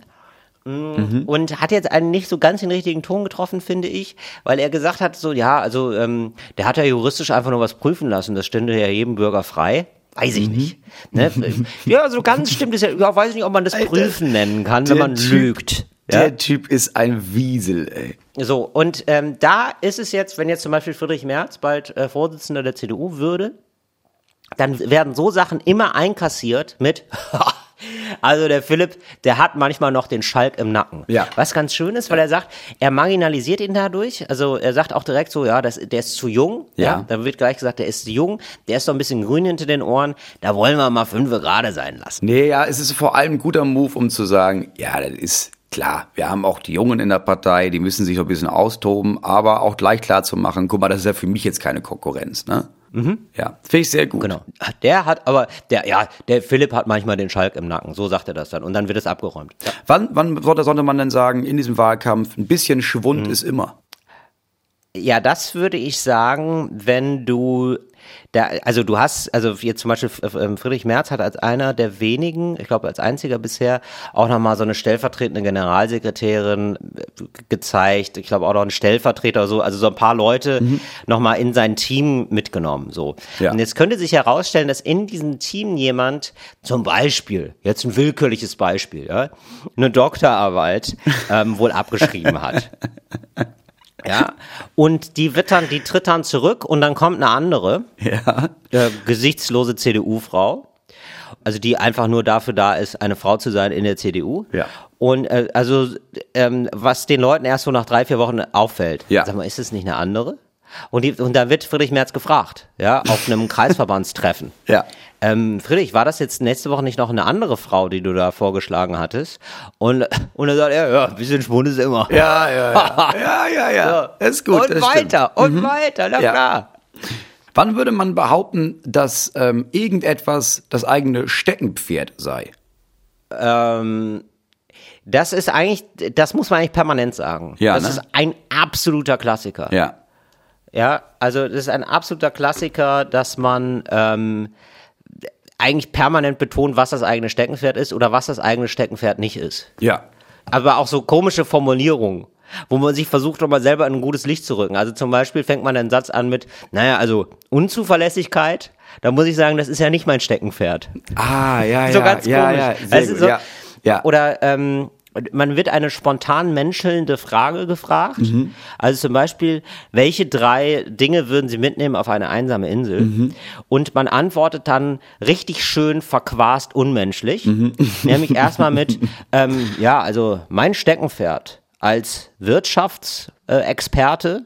Mm, Und hat jetzt einen nicht so ganz den richtigen Ton getroffen, finde ich, weil er gesagt hat, so, ja, also, ähm, der hat ja juristisch einfach nur was prüfen lassen, das stände ja jedem Bürger frei. Weiß ich nicht. Ne? Ja, so ganz stimmt es ja, ja, weiß nicht, ob man das prüfen nennen kann, wenn man Typ- lügt. Ja? Der Typ ist ein Wiesel, ey. So, und ähm, da ist es jetzt, wenn jetzt zum Beispiel Friedrich Merz bald äh, Vorsitzender der CDU würde, dann werden so Sachen immer einkassiert mit, also der Philipp, der hat manchmal noch den Schalk im Nacken. Ja. Was ganz schön ist, weil er sagt, er marginalisiert ihn dadurch. Also er sagt auch direkt so, ja, das, der ist zu jung. Ja. Dann wird gleich gesagt, der ist zu jung, der ist so ein bisschen grün hinter den Ohren, da wollen wir mal fünf gerade sein lassen. Nee, ja, es ist vor allem ein guter Move, um zu sagen, ja, das ist klar, wir haben auch die Jungen in der Partei, die müssen sich ein bisschen austoben, aber auch gleich klar zu machen, guck mal, das ist ja für mich jetzt keine Konkurrenz, ne? Ja, finde ich sehr gut. Genau. Der hat aber, der, ja, der Philipp hat manchmal den Schalk im Nacken, so sagt er das dann. Und dann wird es abgeräumt. Ja. Wann, wann sollte, sollte man denn sagen, in diesem Wahlkampf, ein bisschen Schwund Mhm. ist immer? Ja, das würde ich sagen, wenn du da, also du hast, also jetzt zum Beispiel ähm, Friedrich Merz hat als einer der wenigen, ich glaube als einziger bisher, auch nochmal so eine stellvertretende Generalsekretärin äh, gezeigt. Ich glaube auch noch einen Stellvertreter so, also so ein paar Leute Mhm. nochmal in sein Team mitgenommen. So. Ja. Und jetzt könnte sich herausstellen, dass in diesem Team jemand, zum Beispiel, jetzt ein willkürliches Beispiel, ja, eine Doktorarbeit ähm, wohl abgeschrieben hat. Ja, und die dann, die tritt dann zurück und dann kommt eine andere, Ja. äh, gesichtslose CDU-Frau, also die einfach nur dafür da ist, eine Frau zu sein in der CDU. Ja. Und äh, also ähm, was den Leuten erst so nach drei, vier Wochen auffällt, Ja. sag mal, ist es nicht eine andere? Und, die, und da wird Friedrich Merz gefragt, ja, auf einem Kreisverbandstreffen. Ja. Ähm, Friedrich, war das jetzt nächste Woche nicht noch eine andere Frau, die du da vorgeschlagen hattest? Und, und dann sagt er, ja, ein bisschen Schwund ist immer. Ja, ja, ja. ja, ja, ja. Das ist gut. und das stimmt. weiter, und weiter, na Ja. klar. Wann würde man behaupten, dass ähm, irgendetwas das eigene Steckenpferd sei? Ähm, das ist eigentlich, das muss man eigentlich permanent sagen. Ja, das ne? ist ein absoluter Klassiker. Ja. Ja, also das ist ein absoluter Klassiker, dass man ähm, eigentlich permanent betont, was das eigene Steckenpferd ist oder was das eigene Steckenpferd nicht ist. Ja. Aber auch so komische Formulierungen, wo man sich versucht, nochmal selber in ein gutes Licht zu rücken. Also zum Beispiel fängt man einen Satz an mit, naja, also Unzuverlässigkeit, da muss ich sagen, das ist ja nicht mein Steckenpferd. Ah, ja, so ja. ganz ja, komisch. Ja, sehr Also gut. so, ja. ja. Oder ähm, man wird eine spontan menschelnde Frage gefragt. Mhm. Also zum Beispiel, welche drei Dinge würden Sie mitnehmen auf eine einsame Insel? Mhm. Und man antwortet dann richtig schön verquast unmenschlich. Mhm. Nämlich erstmal mit, ähm, ja, also mein Steckenpferd als Wirtschaftsexperte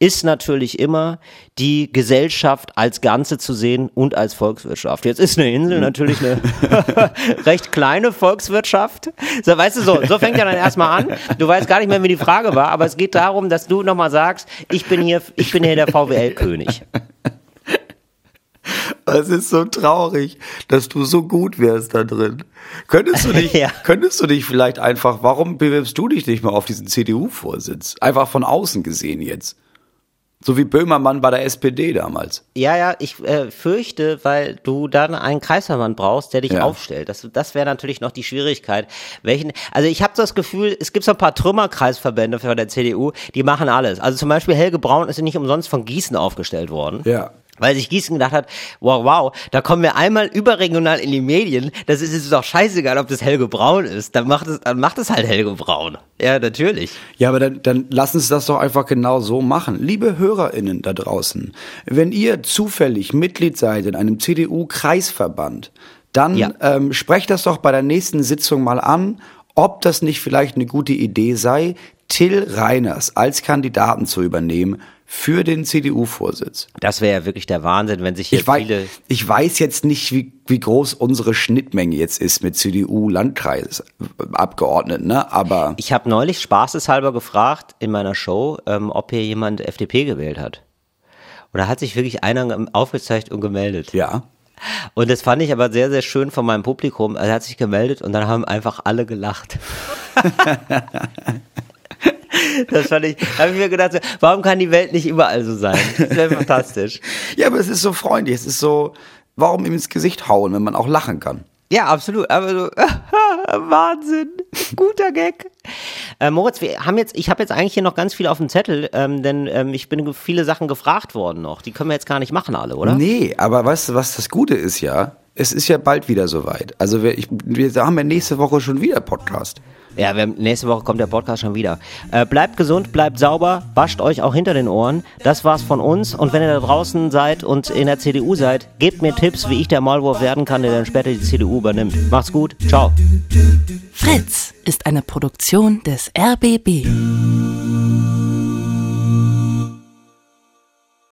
ist natürlich immer, die Gesellschaft als Ganze zu sehen und als Volkswirtschaft. Jetzt ist eine Insel natürlich eine recht kleine Volkswirtschaft. So, weißt du, so, so fängt er dann erstmal an. Du weißt gar nicht mehr, wie die Frage war, aber es geht darum, dass du nochmal sagst, ich bin hier, ich bin hier der VWL-König. Es ist so traurig, dass du so gut wärst da drin. Könntest du dich, Ja. könntest du dich vielleicht einfach, warum bewirbst du dich nicht mal auf diesen CDU-Vorsitz? Einfach von außen gesehen jetzt. So wie Böhmermann bei der SPD damals. Ja, ja, ich äh, fürchte, weil du dann einen Kreisverband brauchst, der dich Ja. aufstellt. Das, das wäre natürlich noch die Schwierigkeit. Welchen, also ich habe das Gefühl, es gibt so ein paar Trümmerkreisverbände für der CDU, die machen alles. Also zum Beispiel Helge Braun ist ja nicht umsonst von Gießen aufgestellt worden. Ja. Weil sich Gießen gedacht hat, wow, wow, da kommen wir einmal überregional in die Medien, das ist jetzt doch scheißegal, ob das Helge Braun ist. Dann macht es, dann macht es halt Helge Braun. Ja, natürlich. Ja, aber dann, dann lassen Sie das doch einfach genau so machen. Liebe HörerInnen da draußen, wenn ihr zufällig Mitglied seid in einem CDU-Kreisverband, dann Ja. ähm, sprecht das doch bei der nächsten Sitzung mal an, ob das nicht vielleicht eine gute Idee sei, Till Reiners als Kandidaten zu übernehmen für den CDU-Vorsitz. Das wäre ja wirklich der Wahnsinn, wenn sich hier Ich weiß, viele ich weiß jetzt nicht, wie, wie groß unsere Schnittmenge jetzt ist mit CDU-Landkreisabgeordneten, ne? aber Ich habe neulich spaßeshalber gefragt in meiner Show, ähm, ob hier jemand FDP gewählt hat. Und da hat sich wirklich einer aufgezeigt und gemeldet. ja. Und das fand ich aber sehr, sehr schön von meinem Publikum. Er hat sich gemeldet und dann haben einfach alle gelacht. das fand ich, da habe ich mir gedacht, warum kann die Welt nicht überall so sein? Das wäre fantastisch. Ja, aber es ist so freundlich. Es ist so, warum ihm ins Gesicht hauen, wenn man auch lachen kann? Ja, absolut. Aber so, Wahnsinn. Guter Gag. Äh, Moritz, wir haben jetzt, ich habe jetzt eigentlich hier noch ganz viel auf dem Zettel, ähm, denn ähm, ich bin viele Sachen gefragt worden noch. Die können wir jetzt gar nicht machen alle, oder? Nee, aber weißt du, was das Gute ist ja? Es ist ja bald wieder soweit. Also wir, ich, wir haben ja nächste Woche schon wieder Podcast. Ja, wir nächste Woche kommt der Podcast schon wieder. Äh, bleibt gesund, bleibt sauber, wascht euch auch hinter den Ohren. Das war's von uns. Und wenn ihr da draußen seid und in der CDU seid, gebt mir Tipps, wie ich der Maulwurf werden kann, der dann später die CDU übernimmt. Macht's gut. Ciao. Fritz ist eine Produktion des RBB.